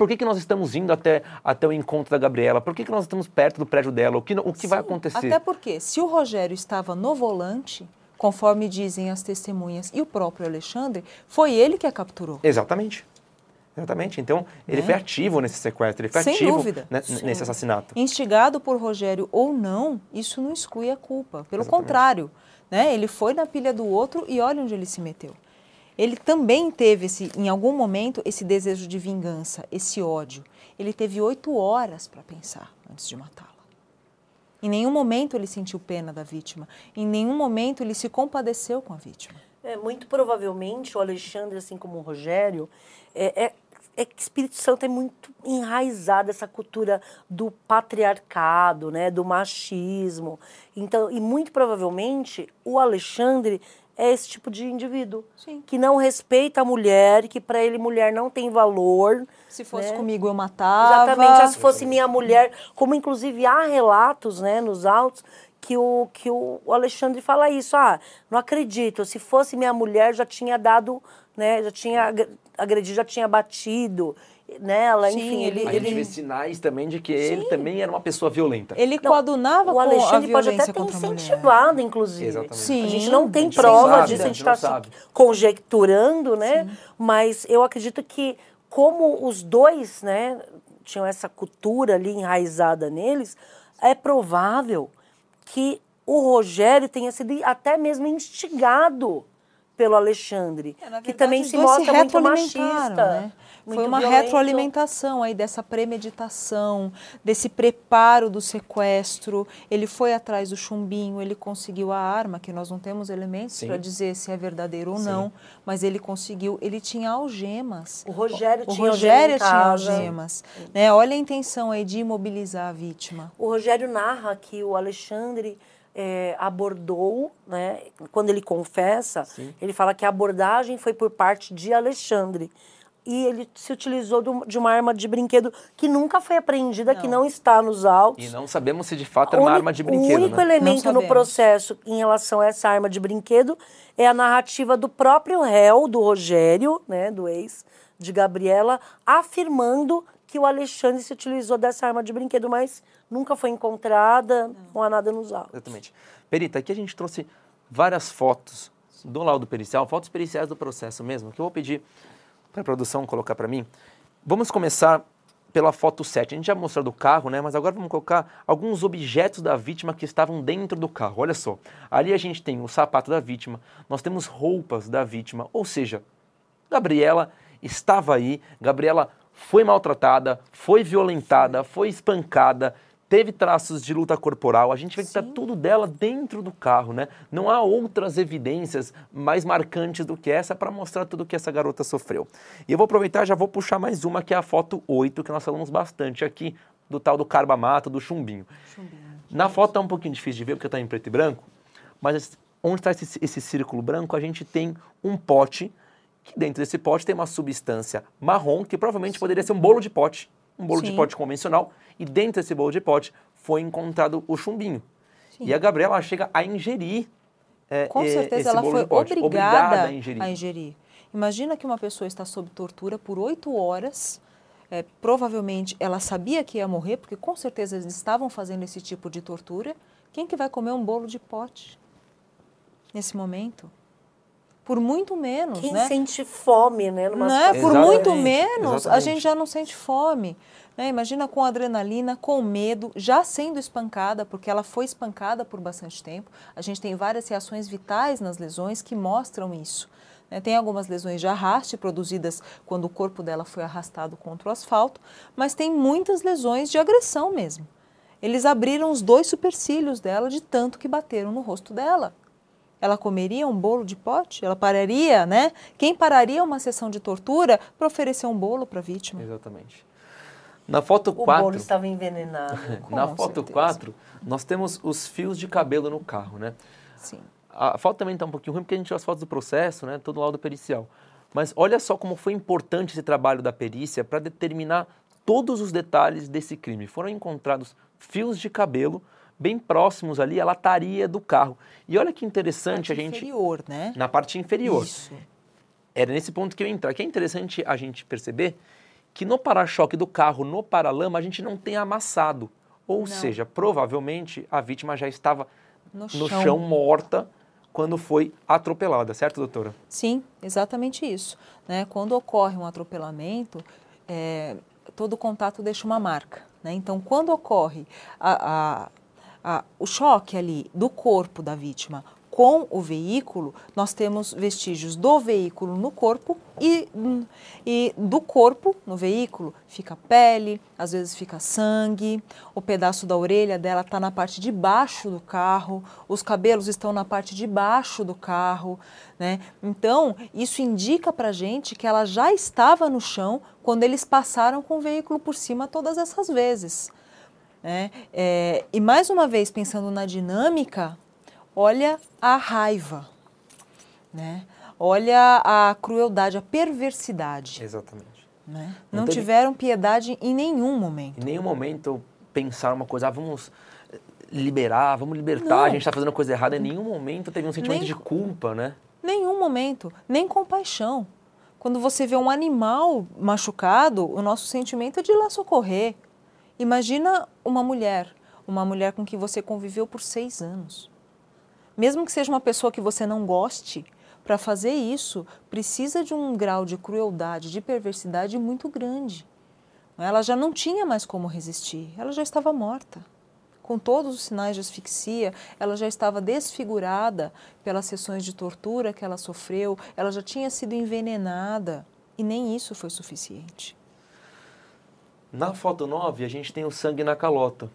por que, que nós estamos indo até, até o encontro da Gabriela? Por que, que nós estamos perto do prédio dela? O que, o que vai Sim, acontecer? Até porque, se o Rogério estava no volante, conforme dizem as testemunhas e o próprio Alexandre, foi ele que a capturou. Exatamente. Exatamente. Então, ele Né? foi ativo nesse sequestro, ele foi Sem ativo dúvida. né, nesse assassinato. Instigado por Rogério ou não, isso não exclui a culpa. Pelo Exatamente. contrário, né? ele foi na pilha do outro e olha onde ele se meteu. Ele também teve, esse, em algum momento, esse desejo de vingança, esse ódio. Ele teve oito horas para pensar antes de matá-la. Em nenhum momento ele sentiu pena da vítima. Em nenhum momento ele se compadeceu com a vítima. É, muito provavelmente o Alexandre, assim como o Rogério, é, é, é que Espírito Santo é muito enraizado essa cultura do patriarcado, né, do machismo. Então, e muito provavelmente o Alexandre é esse tipo de indivíduo Sim. que não respeita a mulher, que para ele mulher não tem valor. Se fosse né? comigo, eu matava. Exatamente, ah, se fosse minha mulher, como inclusive há relatos, né, nos autos, que o, que o Alexandre fala isso, ah, não acredito, se fosse minha mulher já tinha dado, né, já tinha ag- agredido, já tinha batido nela, Sim, enfim, ele, A gente ele vê sinais também de que ele também era uma pessoa violenta. Ele Não, coadunava o com a Alexandre pode violência até ter a incentivado, inclusive. Exatamente. Sim. A gente não tem A gente prova sabe, disso, né? a A gente gente está conjecturando, né? Mas eu acredito que como os dois, né, tinham essa cultura ali enraizada neles, é provável que o Rogério tenha sido até mesmo instigado pelo Alexandre, É, na que verdade, também se mostra muito retroalimentaram, machista. né? Foi muito uma violento. retroalimentação aí dessa premeditação, desse preparo do sequestro. Ele foi atrás do chumbinho, ele conseguiu a arma, que nós não temos elementos Sim. para dizer se é verdadeiro ou Sim. não, mas ele conseguiu. Ele tinha algemas. O Rogério O tinha Rogério algema em tinha algemas. Né? Olha a intenção aí de imobilizar a vítima. O Rogério narra que o Alexandre eh, abordou, né, quando ele confessa, ele fala que a abordagem foi por parte de Alexandre. E ele se utilizou do- de uma arma de brinquedo que nunca foi apreendida, que não está nos autos. E não sabemos se de fato era uma arma de brinquedo, O único né? elemento Não no processo em relação a essa arma de brinquedo é a narrativa do próprio réu, do Rogério, né, do ex de Gabriela, afirmando que o Alexandre se utilizou dessa arma de brinquedo, mas nunca foi encontrada, não, há nada nos autos. Exatamente. Perita, aqui a gente trouxe várias fotos do laudo pericial, fotos periciais do processo mesmo, que eu vou pedir para a produção colocar para mim. Vamos começar pela foto 7. A gente já mostrou do carro, né? Mas agora vamos colocar alguns objetos da vítima que estavam dentro do carro. Olha só. Ali a gente tem o sapato da vítima, nós temos roupas da vítima, ou seja, Gabriela estava aí, Gabriela foi maltratada, foi violentada, foi espancada, teve traços de luta corporal. A gente vê que está tudo dela dentro do carro, né? Não há outras evidências mais marcantes do que essa para mostrar tudo que essa garota sofreu. E eu vou aproveitar, já vou puxar mais uma, que é a foto 8, que nós falamos bastante aqui, do tal do carbamato, do chumbinho. Na foto é um pouquinho difícil de ver porque está em preto e branco, mas onde está esse, esse círculo branco, a gente tem um pote, que dentro desse pote tem uma substância marrom, que provavelmente poderia ser um bolo de pote, um bolo de Sim. pote convencional, e dentro desse bolo de pote foi encontrado o chumbinho. E a Gabriela ela chega a ingerir é, Com é, certeza esse ela bolo foi de pote, obrigada, a ingerir. a ingerir. Imagina que uma pessoa está sob tortura por oito horas. é, provavelmente ela sabia que ia morrer, porque com certeza eles estavam fazendo esse tipo de tortura. Quem que vai comer um bolo de pote nesse momento? Por muito menos, Quem né? sente fome, né? Numa Né? Por muito menos, a exatamente. gente já não sente fome. né? Imagina com adrenalina, com medo, já sendo espancada, porque ela foi espancada por bastante tempo. A gente tem várias reações vitais nas lesões que mostram isso. né? Tem algumas lesões de arraste produzidas quando o corpo dela foi arrastado contra o asfalto, mas tem muitas lesões de agressão mesmo. Eles abriram os dois supercílios dela de tanto que bateram no rosto dela. Ela comeria um bolo de pote? Ela pararia, né? Quem pararia uma sessão de tortura para oferecer um bolo para a vítima? Exatamente. Na foto O 4, bolo estava envenenado. [LAUGHS] na foto certeza. 4, nós temos os fios de cabelo no carro, né? Sim. A foto também está um pouquinho ruim porque a gente tirou as fotos do processo, né? Todo laudo pericial. Mas olha só como foi importante esse trabalho da perícia para determinar todos os detalhes desse crime. Foram encontrados fios de cabelo bem próximos ali à lataria do carro. E olha que interessante a gente Inferior, né? na parte inferior. Isso. Era nesse ponto que eu ia entrar. Que é interessante a gente perceber que no para-choque do carro, no paralama, a gente não tem amassado. Ou Não. seja, provavelmente a vítima já estava No no chão. chão morta quando foi atropelada, certo, doutora? Sim, exatamente isso. Né? Quando ocorre um atropelamento, é, todo contato deixa uma marca. Né? Então, quando ocorre a- a- a- o choque ali do corpo da vítima com o veículo, nós temos vestígios do veículo no corpo e, hum, e do corpo no veículo fica pele, às vezes fica sangue, o pedaço da orelha dela está na parte de baixo do carro, os cabelos estão na parte de baixo do carro, né? Então, isso indica para gente que ela já estava no chão quando eles passaram com o veículo por cima todas essas vezes. Né? É, e mais uma vez, pensando na dinâmica, olha a raiva, né? olha a crueldade, a perversidade. Exatamente. Né? Não Não teve- tiveram piedade em nenhum momento. Em nenhum momento pensar uma coisa, ah, vamos eh, liberar, vamos libertar, Não. a gente está fazendo coisa errada. Em nenhum momento teve um sentimento Nem- de culpa, né? Nenhum momento, nem compaixão. Quando você vê um animal machucado, o nosso sentimento é de lá socorrer. Imagina uma mulher, uma mulher com que você conviveu por seis anos. Mesmo que seja uma pessoa que você não goste, para fazer isso precisa de um grau de crueldade, de perversidade muito grande. Ela já não tinha mais como resistir, ela já estava morta. Com todos os sinais de asfixia, ela já estava desfigurada pelas sessões de tortura que ela sofreu, ela já tinha sido envenenada e nem isso foi suficiente. Na foto 9, a gente tem o sangue na calota.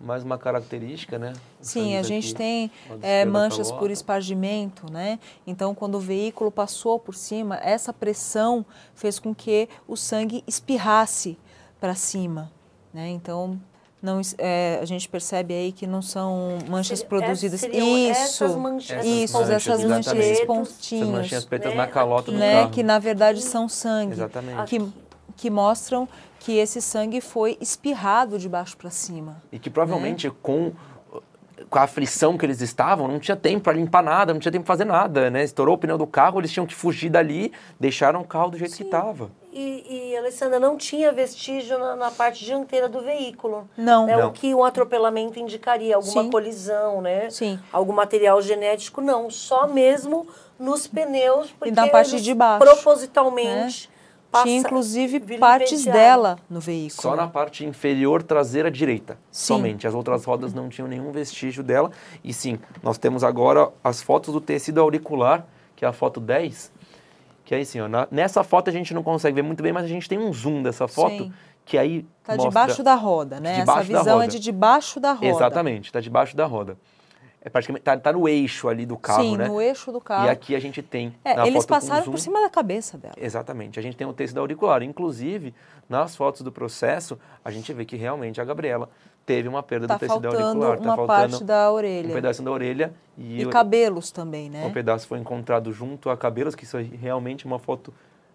Mais uma característica, né? O Sim, a aqui, gente tem lado é, manchas por espargimento, né? Então, quando o veículo passou por cima, essa pressão fez com que o sangue espirrasse para cima, né? Então, não, é, a gente percebe aí que não são manchas Seria- produzidas. seriam Isso, essas manchas- isso, manchas, essas manchas, pontinhos. Essas manchinhas pretas né, na calota do né, carro. que na verdade são sangue, Exatamente. que, que mostram que esse sangue foi espirrado de baixo para cima. E que provavelmente com, com a aflição que eles estavam, não tinha tempo para limpar nada, não tinha tempo para fazer nada, né? Estourou o pneu do carro, eles tinham que fugir dali, deixaram o carro do jeito que estava. E, e, Alessandra, não tinha vestígio na, na parte dianteira do veículo. Não. É Não. o que um atropelamento indicaria, alguma Sim. colisão, né? Sim. Algum material genético, não. Só mesmo nos pneus, porque na parte de baixo, propositalmente passa- Tinha inclusive partes dela no veículo. Só na parte inferior traseira direita, Sim. somente. As outras rodas não tinham nenhum vestígio dela. E sim, nós temos agora as fotos do tecido auricular, que é a foto 10. Que aí sim, ó, na- nessa foto a gente não consegue ver muito bem, mas a gente tem um zoom dessa foto, Sim. que aí Tá mostra... debaixo da roda, né? Essa visão é de debaixo da roda. Exatamente, está debaixo da roda. É praticamente, tá, tá no eixo ali do carro, Sim, né? no eixo do carro. E aqui a gente tem. É, eles passaram por cima da cabeça dela. Exatamente. A gente tem o tecido auricular. Inclusive, nas fotos do processo, a gente vê que realmente a Gabriela teve uma perda Tá do tecido auricular. uma tá faltando parte da um orelha. pedaço da orelha e, E o, cabelos também, né? o pedaço foi encontrado junto a cabelos, que isso é realmente uma foto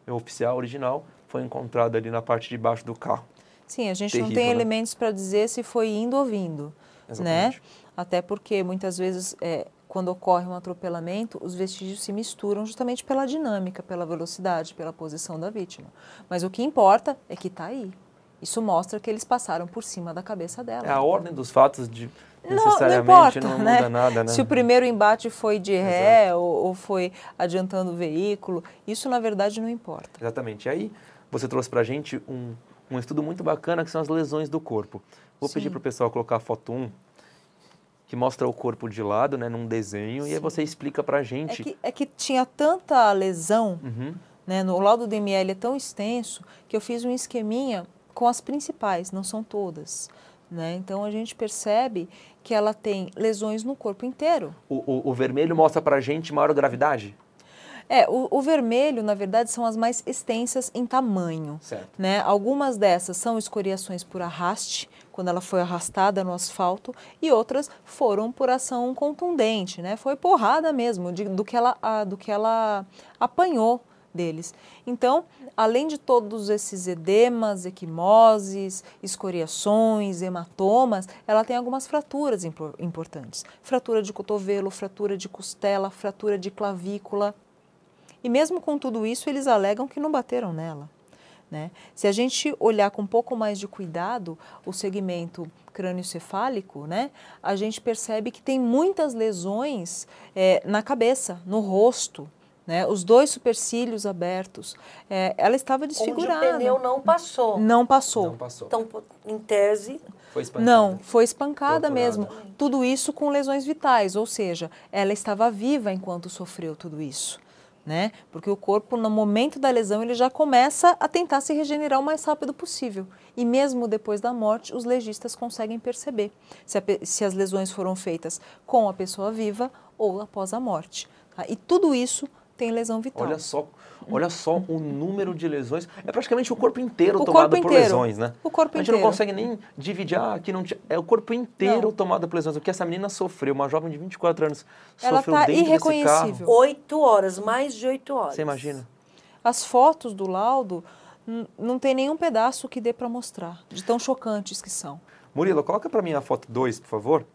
oficial, original, foi encontrado ali na parte de baixo do carro. Sim, a gente não Terrível, tem né? elementos para dizer se foi indo ou vindo, né? Até porque muitas vezes, é, quando ocorre um atropelamento, os vestígios se misturam justamente pela dinâmica, pela velocidade, pela posição da vítima. Mas o que importa é que está aí. Isso mostra que eles passaram por cima da cabeça dela. É a ordem dos fatos de Não, não necessariamente importa, não né? muda nada, né? Se o primeiro embate foi de ré ou, ou foi adiantando o veículo, isso na verdade não importa. Exatamente. E aí, você trouxe pra gente um, um estudo muito bacana que são as lesões do corpo. Vou pedir Sim. pro pessoal colocar a foto 1, que mostra o corpo de lado, né, num desenho, e aí Sim. você explica pra É gente. que, é que tinha tanta lesão, Uhum. né, no laudo do ML é tão extenso que eu fiz um esqueminha com as principais, não são todas. Né? Então a gente percebe que ela tem lesões no corpo inteiro. O, o- o vermelho mostra pra gente maior gravidade? É, o, o, vermelho, na verdade, são as mais extensas em tamanho. Certo. Né? Algumas dessas são escoriações por arraste, quando ela foi arrastada no asfalto, e outras foram por ação contundente, né? Foi porrada mesmo de, do, que ela, a, do que ela apanhou deles. Então, além de todos esses edemas, equimoses, escoriações, hematomas, ela tem algumas fraturas importantes. Fratura de cotovelo, fratura de costela, fratura de clavícula. E mesmo com tudo isso, eles alegam que não bateram nela. Né? Se a gente olhar com um pouco mais de cuidado o segmento crânioencefálico, né, a gente percebe que tem muitas lesões é, na cabeça, no rosto, né? Os dois supercílios abertos. É, ela estava desfigurada. Onde o pneu não passou. Não passou. Não passou. Então, em tese... Foi espancada. Não, foi espancada Torturada. mesmo. Tudo isso com lesões vitais, ou seja, ela estava viva enquanto sofreu tudo isso. Né? Porque o corpo, no momento da lesão, ele já começa a tentar se regenerar o mais rápido possível. E mesmo depois da morte, os legistas conseguem perceber se, a, se as lesões foram feitas com a pessoa viva ou após a morte. Tá? E tudo isso tem lesão vital. Olha só, olha só o número de lesões. É praticamente o corpo inteiro o tomado corpo por inteiro. lesões, né? O corpo A gente inteiro. não consegue nem dividir, ah, aqui não tinha. É o corpo inteiro não. tomado por lesões. O que essa menina sofreu, uma jovem de 24 anos, Ela sofreu tá dentro irreconhecível. desse carro. Oito horas, mais de oito horas. Você imagina? As fotos do laudo não tem nenhum pedaço que dê para mostrar, de tão chocantes que são. Murilo, coloca para mim a foto 2, por favor,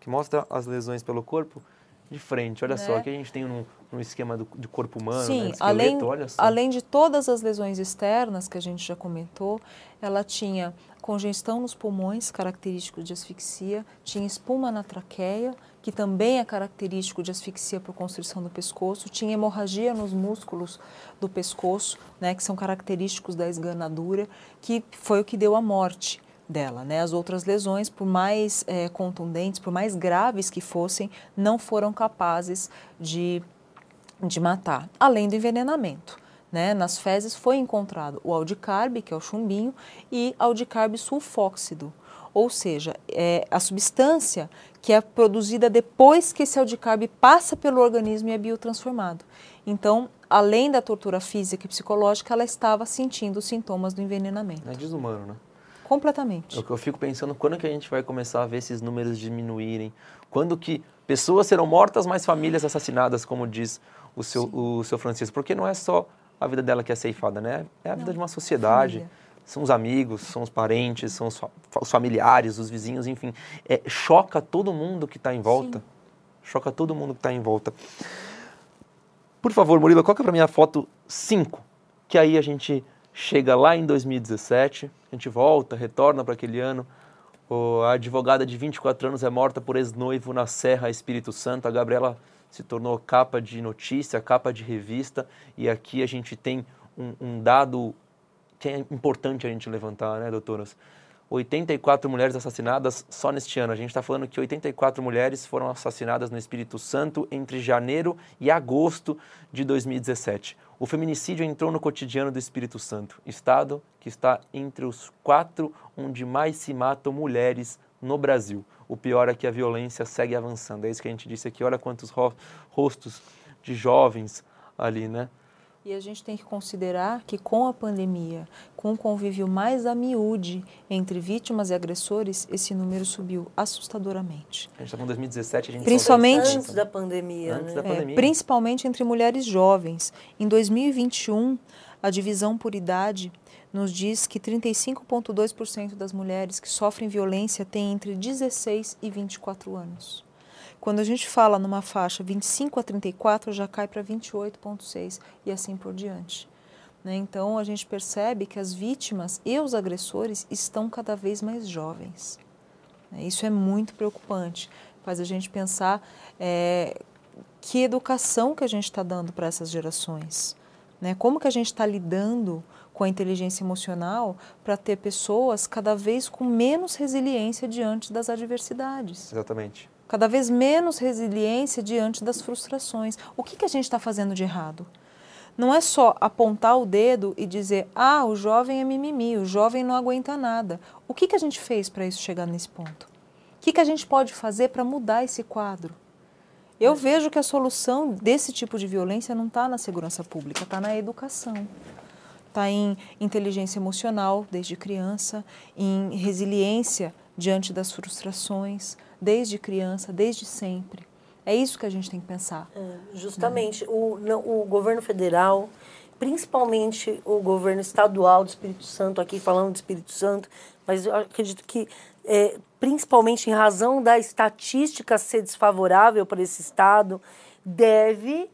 que mostra as lesões pelo corpo de frente. Olha né? só, aqui a gente tem um, um esquema do, de corpo humano, Sim, né, além, além de todas as lesões externas que a gente já comentou, ela tinha congestão nos pulmões, característico de asfixia, tinha espuma na traqueia, que também é característico de asfixia por constrição do pescoço, tinha hemorragia nos músculos do pescoço, né, que são característicos da esganadura, que foi o que deu a morte dela. Né? As outras lesões, por mais é, contundentes, por mais graves que fossem, não foram capazes de, de matar, além do envenenamento. Né? Nas fezes foi encontrado o aldicarbe, que é o chumbinho, e aldicarbe sulfóxido, ou seja, é a substância que é produzida depois que esse aldicarbe passa pelo organismo e é biotransformado. Então, além da tortura física e psicológica, ela estava sentindo os sintomas do envenenamento. É desumano, né? Completamente. É eu, eu fico pensando quando que a gente vai começar a ver esses números diminuírem, quando que pessoas serão mortas, mas famílias assassinadas, como diz o seu, o seu Francisco, porque não é só a vida dela que é ceifada, né? É a vida não, de uma sociedade. Família. São os amigos, são os parentes, são os, os familiares, os vizinhos, enfim. É, choca todo mundo que está em volta. Sim. Choca todo mundo que está em volta. Por favor, Murilo, coloca para mim a foto 5, que aí a gente chega lá em 2017, a gente volta, retorna para aquele ano. a advogada de 24 anos é morta por ex-noivo na Serra Espírito Santo. A Gabriela se tornou capa de notícia, capa de revista. E aqui a gente tem um, um dado que é importante a gente levantar, né, doutoras? 84 mulheres assassinadas só neste ano. A gente está falando que 84 mulheres foram assassinadas no Espírito Santo entre janeiro e agosto de 2017. O feminicídio entrou no cotidiano do Espírito Santo, estado que está entre os quatro onde mais se matam mulheres no Brasil. O pior é que a violência segue avançando. É isso que a gente disse aqui. Olha quantos rostos de jovens ali, né? E a gente tem que considerar que com a pandemia, com o convívio mais a miúde entre vítimas e agressores, esse número subiu assustadoramente. A gente está com 2017, a gente principalmente antes da pandemia, antes né? da pandemia. É, principalmente entre mulheres jovens. Em 2021, a divisão por idade nos diz que 35,2% das mulheres que sofrem violência têm entre 16 e 24 anos. Quando a gente fala numa faixa 25 a 34, já cai para 28,6 e assim por diante. Né? Então a gente percebe que as vítimas e os agressores estão cada vez mais jovens. Né? Isso é muito preocupante, faz a gente pensar é, que educação que a gente está dando para essas gerações. Né? Como que a gente está lidando com a inteligência emocional para ter pessoas cada vez com menos resiliência diante das adversidades. Exatamente cada vez menos resiliência diante das frustrações. O que, que a gente está fazendo de errado? Não é só apontar o dedo e dizer, ah, o jovem é mimimi, o jovem não aguenta nada. O que, que a gente fez para isso chegar nesse ponto? O que, que a gente pode fazer para mudar esse quadro? Eu vejo que a solução desse tipo de violência não está na segurança pública, está na educação. Está em inteligência emocional desde criança, em resiliência diante das frustrações, desde criança, desde sempre. É isso que a gente tem que pensar. É, justamente. Né? O, o governo federal, principalmente o governo estadual do Espírito Santo, aqui falando do Espírito Santo, mas eu acredito que, é, principalmente em razão da estatística ser desfavorável para esse Estado, deve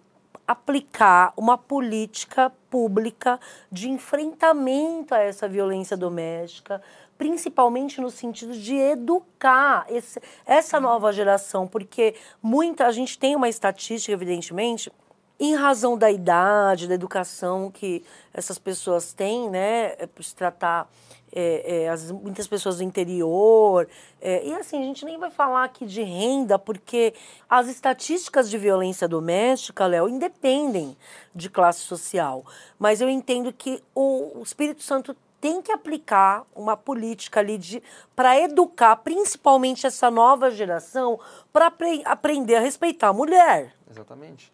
aplicar uma política pública de enfrentamento a essa violência doméstica, principalmente no sentido de educar esse, essa nova geração, porque muita a gente tem uma estatística, evidentemente, em razão da idade, da educação que essas pessoas têm, né, é por se tratar é, é, as, muitas pessoas do interior. É, e assim, a gente nem vai falar aqui de renda, porque as estatísticas de violência doméstica, Léo, independem de classe social. Mas eu entendo que o, o Espírito Santo tem que aplicar uma política ali de para educar principalmente essa nova geração para apre aprender a respeitar a mulher. Exatamente.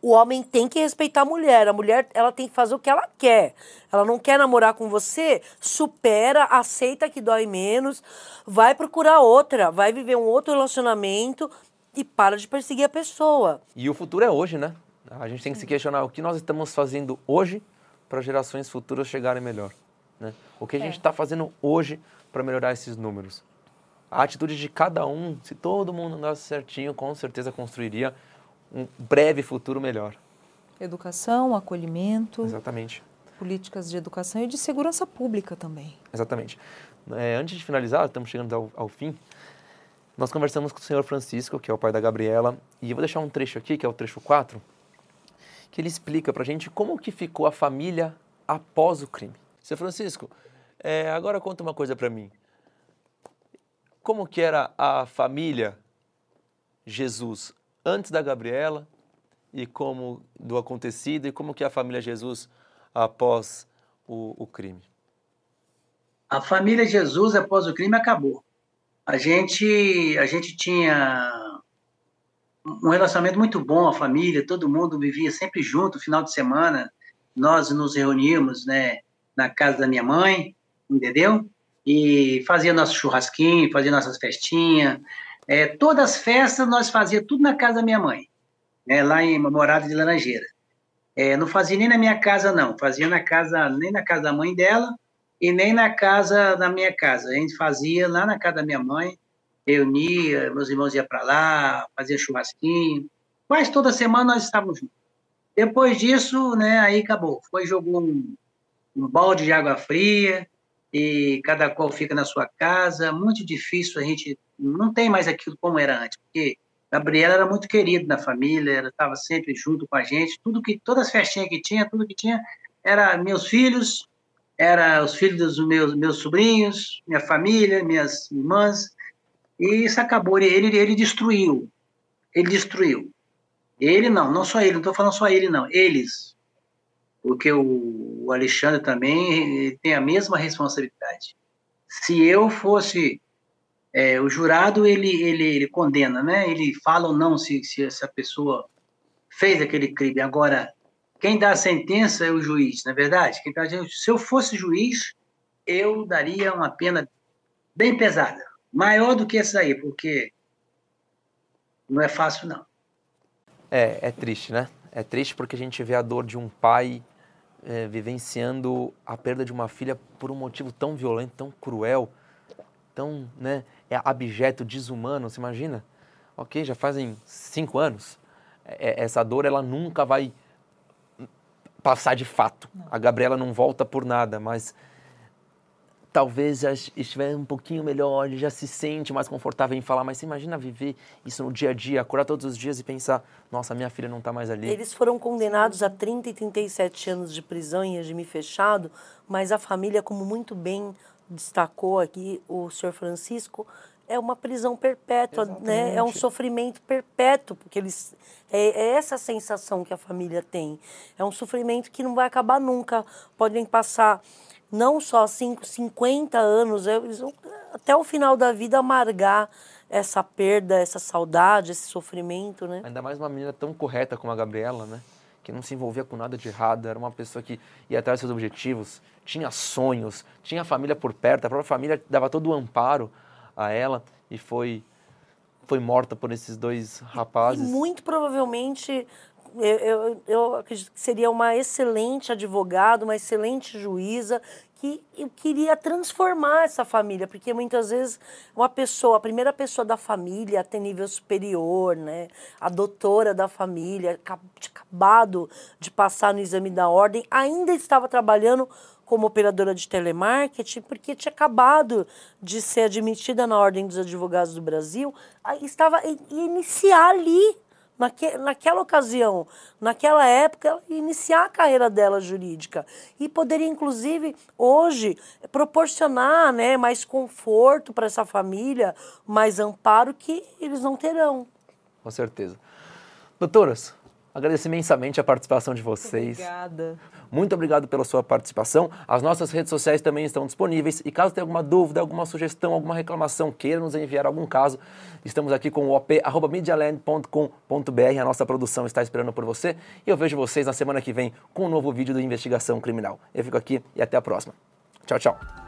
O homem tem que respeitar a mulher. A mulher ela tem que fazer o que ela quer. Ela não quer namorar com você, supera, aceita que dói menos, vai procurar outra, vai viver um outro relacionamento e para de perseguir a pessoa. E o futuro é hoje, né? A gente tem que se questionar o que nós estamos fazendo hoje para gerações futuras chegarem melhor. Né? O que a gente está é. fazendo hoje para melhorar esses números? A atitude de cada um, se todo mundo andasse certinho, com certeza construiria um breve futuro melhor. Educação, acolhimento. Exatamente. Políticas de educação e de segurança pública também. Exatamente. É, antes de finalizar, estamos chegando ao, ao fim. Nós conversamos com o senhor Francisco, que é o pai da Gabriela, e eu vou deixar um trecho aqui, que é o trecho 4, que ele explica para a gente como que ficou a família após o crime. Seu Francisco, é, agora conta uma coisa para mim. Como que era a família Jesus antes da Gabriela e como do acontecido e como que é a família Jesus após o, o crime? A família Jesus após o crime acabou. A gente a gente tinha um relacionamento muito bom, a família, todo mundo vivia sempre junto, final de semana, nós nos reuníamos, né? na casa da minha mãe, entendeu? E fazia nosso churrasquinho, fazia nossas festinhas. É, todas as festas nós fazia tudo na casa da minha mãe, né, lá em Morada de Laranjeira. É, não fazia nem na minha casa, não. Fazia na casa, nem na casa da mãe dela e nem na casa da minha casa. A gente fazia lá na casa da minha mãe, reunia, meus irmãos iam para lá, fazia churrasquinho. Quase toda semana nós estávamos juntos. Depois disso, né, aí acabou. Foi, jogou um, um balde de água fria e cada qual fica na sua casa. Muito difícil a gente não tem mais aquilo como era antes, porque Gabriela era muito querida na família, ela estava sempre junto com a gente. Tudo que todas as festinhas que tinha, tudo que tinha era meus filhos, era os filhos dos meus meus sobrinhos, minha família, minhas irmãs. E isso acabou. Ele ele destruiu, ele destruiu. Ele não, não só ele, não estou falando só ele não, eles porque o Alexandre também tem a mesma responsabilidade. Se eu fosse é, o jurado, ele, ele, ele condena, né? Ele fala ou não se, se essa pessoa fez aquele crime. Agora, quem dá a sentença é o juiz, não é verdade? Quem tá, se eu fosse juiz, eu daria uma pena bem pesada, maior do que essa aí, porque não é fácil, não. É, é triste, né? É triste porque a gente vê a dor de um pai é, vivenciando a perda de uma filha por um motivo tão violento, tão cruel, tão né, é abjeto, desumano. Você imagina? Ok, já fazem cinco anos. É, essa dor ela nunca vai passar de fato. Não. A Gabriela não volta por nada, mas talvez já estiver um pouquinho melhor, já se sente mais confortável em falar, mas você imagina viver isso no dia a dia, acordar todos os dias e pensar, nossa, minha filha não está mais ali. Eles foram condenados a 30 e 37 anos de prisão em regime fechado, mas a família, como muito bem destacou aqui o senhor Francisco, é uma prisão perpétua, né? É um sofrimento perpétuo, porque eles é, é, essa sensação que a família tem. É um sofrimento que não vai acabar nunca. Podem passar não só 5, 50 anos, eles vão até o final da vida amargar essa perda, essa saudade, esse sofrimento, né? Ainda mais uma menina tão correta como a Gabriela, né? Que não se envolvia com nada de errado, era uma pessoa que ia atrás dos seus objetivos, tinha sonhos, tinha a família por perto, a própria família dava todo o amparo a ela e foi foi morta por esses dois rapazes. E muito provavelmente eu, eu, eu, acredito que seria uma excelente advogada, uma excelente juíza, que eu queria transformar essa família, porque muitas vezes uma pessoa, a primeira pessoa da família tem nível superior, né? A doutora da família, acabado de passar no exame da ordem, ainda estava trabalhando como operadora de telemarketing, porque tinha acabado de ser admitida na Ordem dos Advogados do Brasil, estava ia iniciar ali naque, naquela ocasião, naquela época, iniciar a carreira dela jurídica. E poderia, inclusive, hoje, proporcionar né, mais conforto para essa família, mais amparo que eles não terão. Com certeza. Doutoras, agradeço imensamente a participação de vocês. Obrigada. Muito obrigado pela sua participação. As nossas redes sociais também estão disponíveis e caso tenha alguma dúvida, alguma sugestão, alguma reclamação, queira nos enviar algum caso, estamos aqui com o op@medialand.com.br. A nossa produção está esperando por você e eu vejo vocês na semana que vem com um novo vídeo do Investigação Criminal. Eu fico aqui e até a próxima. Tchau, tchau.